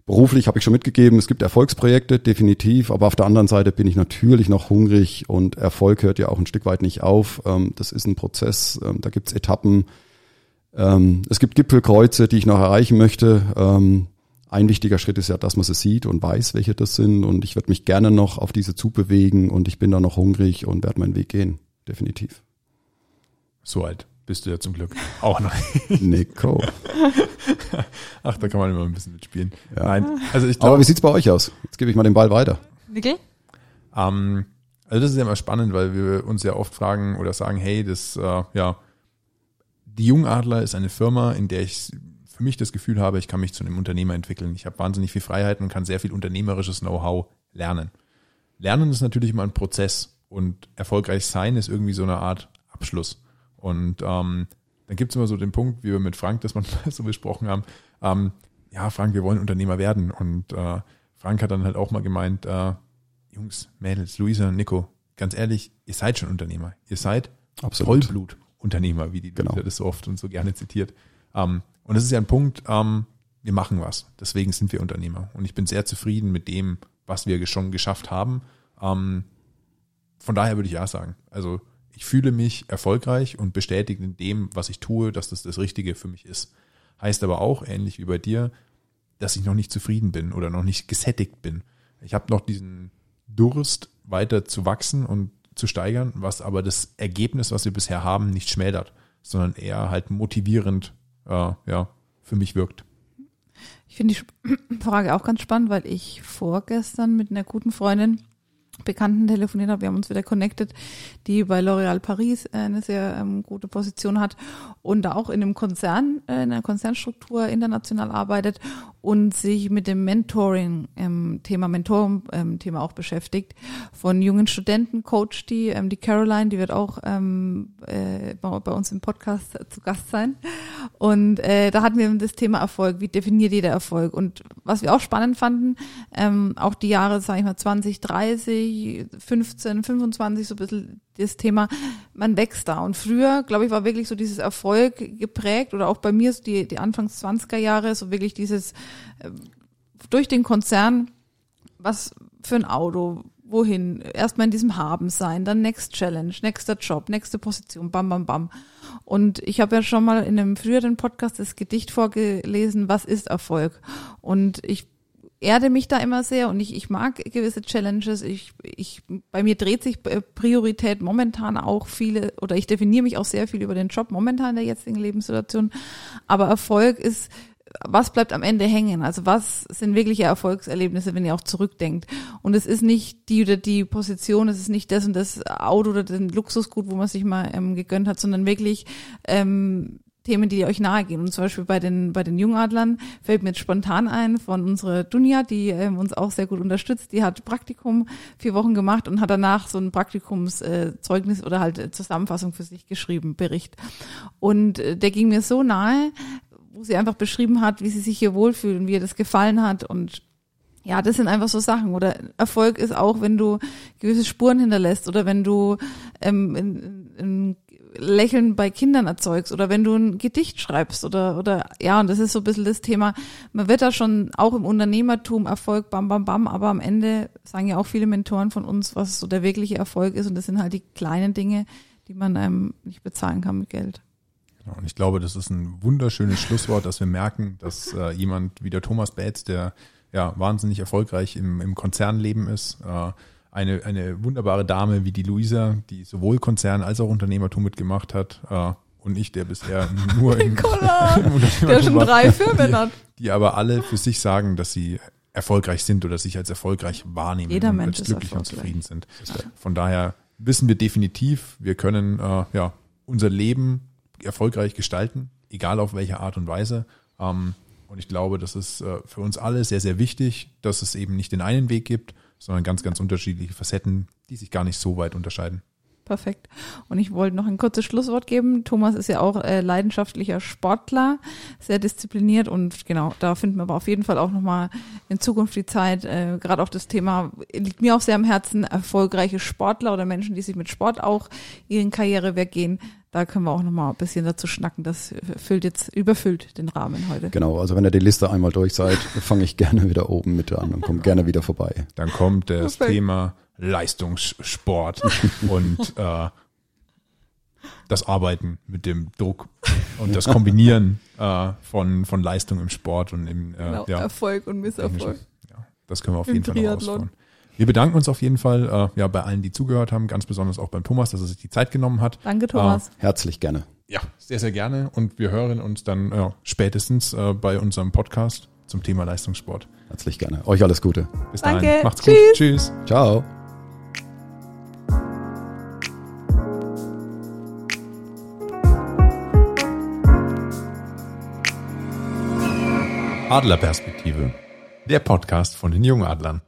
beruflich habe ich schon mitgegeben, es gibt Erfolgsprojekte, definitiv, aber auf der anderen Seite bin ich natürlich noch hungrig und Erfolg hört ja auch ein Stück weit nicht auf. Ähm, das ist ein Prozess, ähm, da gibt's Etappen. Ähm, es gibt Gipfelkreuze, die ich noch erreichen möchte. Ein wichtiger Schritt ist ja, dass man sie sieht und weiß, welche das sind. Und ich werde mich gerne noch auf diese zubewegen und ich bin da noch hungrig und werde meinen Weg gehen. Definitiv. So alt bist du ja zum Glück auch noch. Nico. Ach, da kann man immer ein bisschen mitspielen. Ja. Nein, also ich glaube. Aber wie sieht's bei euch aus? Jetzt gebe ich mal den Ball weiter. Nickel? Ähm, also das ist ja immer spannend, weil wir uns ja oft fragen oder sagen, hey, das, äh, ja, die Jungadler ist eine Firma, in der ich für mich das Gefühl habe, ich kann mich zu einem Unternehmer entwickeln. Ich habe wahnsinnig viel Freiheit und kann sehr viel unternehmerisches Know-how lernen. Lernen ist natürlich immer ein Prozess und erfolgreich sein ist irgendwie so eine Art Abschluss. Und ähm, dann gibt es immer so den Punkt, wie wir mit Frank das mal so besprochen haben, ähm, ja, Frank, wir wollen Unternehmer werden. Und äh, Frank hat dann halt auch mal gemeint, äh, Jungs, Mädels, Luisa, Nico, ganz ehrlich, ihr seid schon Unternehmer. Ihr seid Vollblut-Unternehmer, wie die genau. Luisa das so oft und so gerne zitiert. Ähm, und das ist ja ein Punkt, ähm, wir machen was. Deswegen sind wir Unternehmer. Und ich bin sehr zufrieden mit dem, was wir schon geschafft haben. Ähm, von daher würde ich ja sagen. Also ich fühle mich erfolgreich und bestätigt in dem, was ich tue, dass das das Richtige für mich ist. Heißt aber auch, ähnlich wie bei dir, dass ich noch nicht zufrieden bin oder noch nicht gesättigt bin. Ich habe noch diesen Durst, weiter zu wachsen und zu steigern, was aber das Ergebnis, was wir bisher haben, nicht schmälert, sondern eher halt motivierend äh, ja, für mich wirkt. Ich finde die Frage auch ganz spannend, weil ich vorgestern mit einer guten Freundin Bekannten telefoniert habe. Wir haben uns wieder connected, die bei L'Oréal Paris äh, eine sehr ähm, gute Position hat und da auch in einem Konzern, äh, in einer Konzernstruktur international arbeitet und sich mit dem Mentoring, ähm, Thema Mentoring, ähm, auch beschäftigt. Von jungen Studenten coach die, ähm, die Caroline, die wird auch ähm, äh, bei, bei uns im Podcast zu Gast sein. Und äh, da hatten wir das Thema Erfolg. Wie definiert jeder Erfolg? Und was wir auch spannend fanden, ähm, auch die Jahre, sage ich mal, 20, 30, 15, 25 so ein bisschen das Thema, man wächst da. Und früher, glaube ich, war wirklich so dieses Erfolg geprägt oder auch bei mir so die, die Anfangs 20er Jahre, so wirklich dieses äh, durch den Konzern, was für ein Auto, wohin, erstmal in diesem Haben sein, dann Next Challenge, nächster Job, nächste Position, bam, bam, bam. Und ich habe ja schon mal in einem früheren Podcast das Gedicht vorgelesen, was ist Erfolg? Und ich erde mich da immer sehr und ich, ich mag gewisse Challenges. Ich, ich, bei mir dreht sich Priorität momentan auch viele oder ich definiere mich auch sehr viel über den Job momentan in der jetzigen Lebenssituation. Aber Erfolg ist was bleibt am Ende hängen? Also was sind wirkliche Erfolgserlebnisse, wenn ihr auch zurückdenkt? Und es ist nicht die oder die Position, es ist nicht das und das Auto oder den Luxusgut, wo man sich mal ähm, gegönnt hat, sondern wirklich ähm, Themen, die euch nahe gehen. Und zum Beispiel bei den, bei den Jungadlern fällt mir jetzt spontan ein von unserer Dunja, die ähm, uns auch sehr gut unterstützt. Die hat Praktikum vier Wochen gemacht und hat danach so ein Praktikumszeugnis äh, oder halt Zusammenfassung für sich geschrieben, Bericht. Und äh, der ging mir so nahe, wo sie einfach beschrieben hat, wie sie sich hier wohlfühlt und wie ihr das gefallen hat und ja, das sind einfach so Sachen. Oder Erfolg ist auch, wenn du gewisse Spuren hinterlässt oder wenn du ähm, in, in Lächeln bei Kindern erzeugst oder wenn du ein Gedicht schreibst oder oder ja, und das ist so ein bisschen das Thema. Man wird da schon auch im Unternehmertum Erfolg, bam, bam, bam, aber am Ende sagen ja auch viele Mentoren von uns, was so der wirkliche Erfolg ist und das sind halt die kleinen Dinge, die man einem nicht bezahlen kann mit Geld. Genau, und ich glaube, das ist ein wunderschönes Schlusswort, dass wir merken, dass äh, jemand wie der Thomas Bates, der ja wahnsinnig erfolgreich im, im Konzernleben ist, äh, eine, eine wunderbare Dame wie die Luisa, die sowohl Konzern als auch Unternehmertum mitgemacht hat, äh, und ich, der bisher nur im, im der schon drei Firmen hat. Die, die aber alle für sich sagen, dass sie erfolgreich sind oder sich als erfolgreich wahrnehmen Jeder und Mensch als glücklich und zufrieden sind. Von daher wissen wir definitiv, wir können äh, ja unser Leben erfolgreich gestalten, egal auf welche Art und Weise. Ähm, und ich glaube, das ist äh, für uns alle sehr, sehr wichtig, dass es eben nicht den einen Weg gibt, sondern ganz, ganz unterschiedliche Facetten, die sich gar nicht so weit unterscheiden. Perfekt. Und ich wollte noch ein kurzes Schlusswort geben. Thomas ist ja auch äh, leidenschaftlicher Sportler, sehr diszipliniert und genau, da finden wir aber auf jeden Fall auch nochmal in Zukunft die Zeit. Äh, Gerade auch das Thema liegt mir auch sehr am Herzen, erfolgreiche Sportler oder Menschen, die sich mit Sport auch ihren Karriereweg gehen. Da können wir auch nochmal ein bisschen dazu schnacken. Das füllt jetzt, überfüllt den Rahmen heute. Genau, also wenn ihr die Liste einmal durch seid, fange ich gerne wieder oben mit an und kommt gerne wieder vorbei. Dann kommt das Perfekt. Thema Leistungssport und äh, das Arbeiten mit dem Druck und das Kombinieren äh, von, von Leistung im Sport und im äh, Genau, ja, Erfolg und Misserfolg. ja, das können wir auf Im jeden Fall noch ausbauen. Wir bedanken uns auf jeden Fall äh, ja, bei allen, die zugehört haben, ganz besonders auch beim Thomas, dass er sich die Zeit genommen hat. Danke, Thomas. Herzlich gerne. Ja, sehr, sehr gerne. Und wir hören uns dann ja, spätestens äh, bei unserem Podcast zum Thema Leistungssport. Herzlich gerne. Euch alles Gute. Bis Danke. dahin. Macht's Tschüss. gut. Tschüss. Ciao. Adlerperspektive. Der Podcast von den Jungadlern.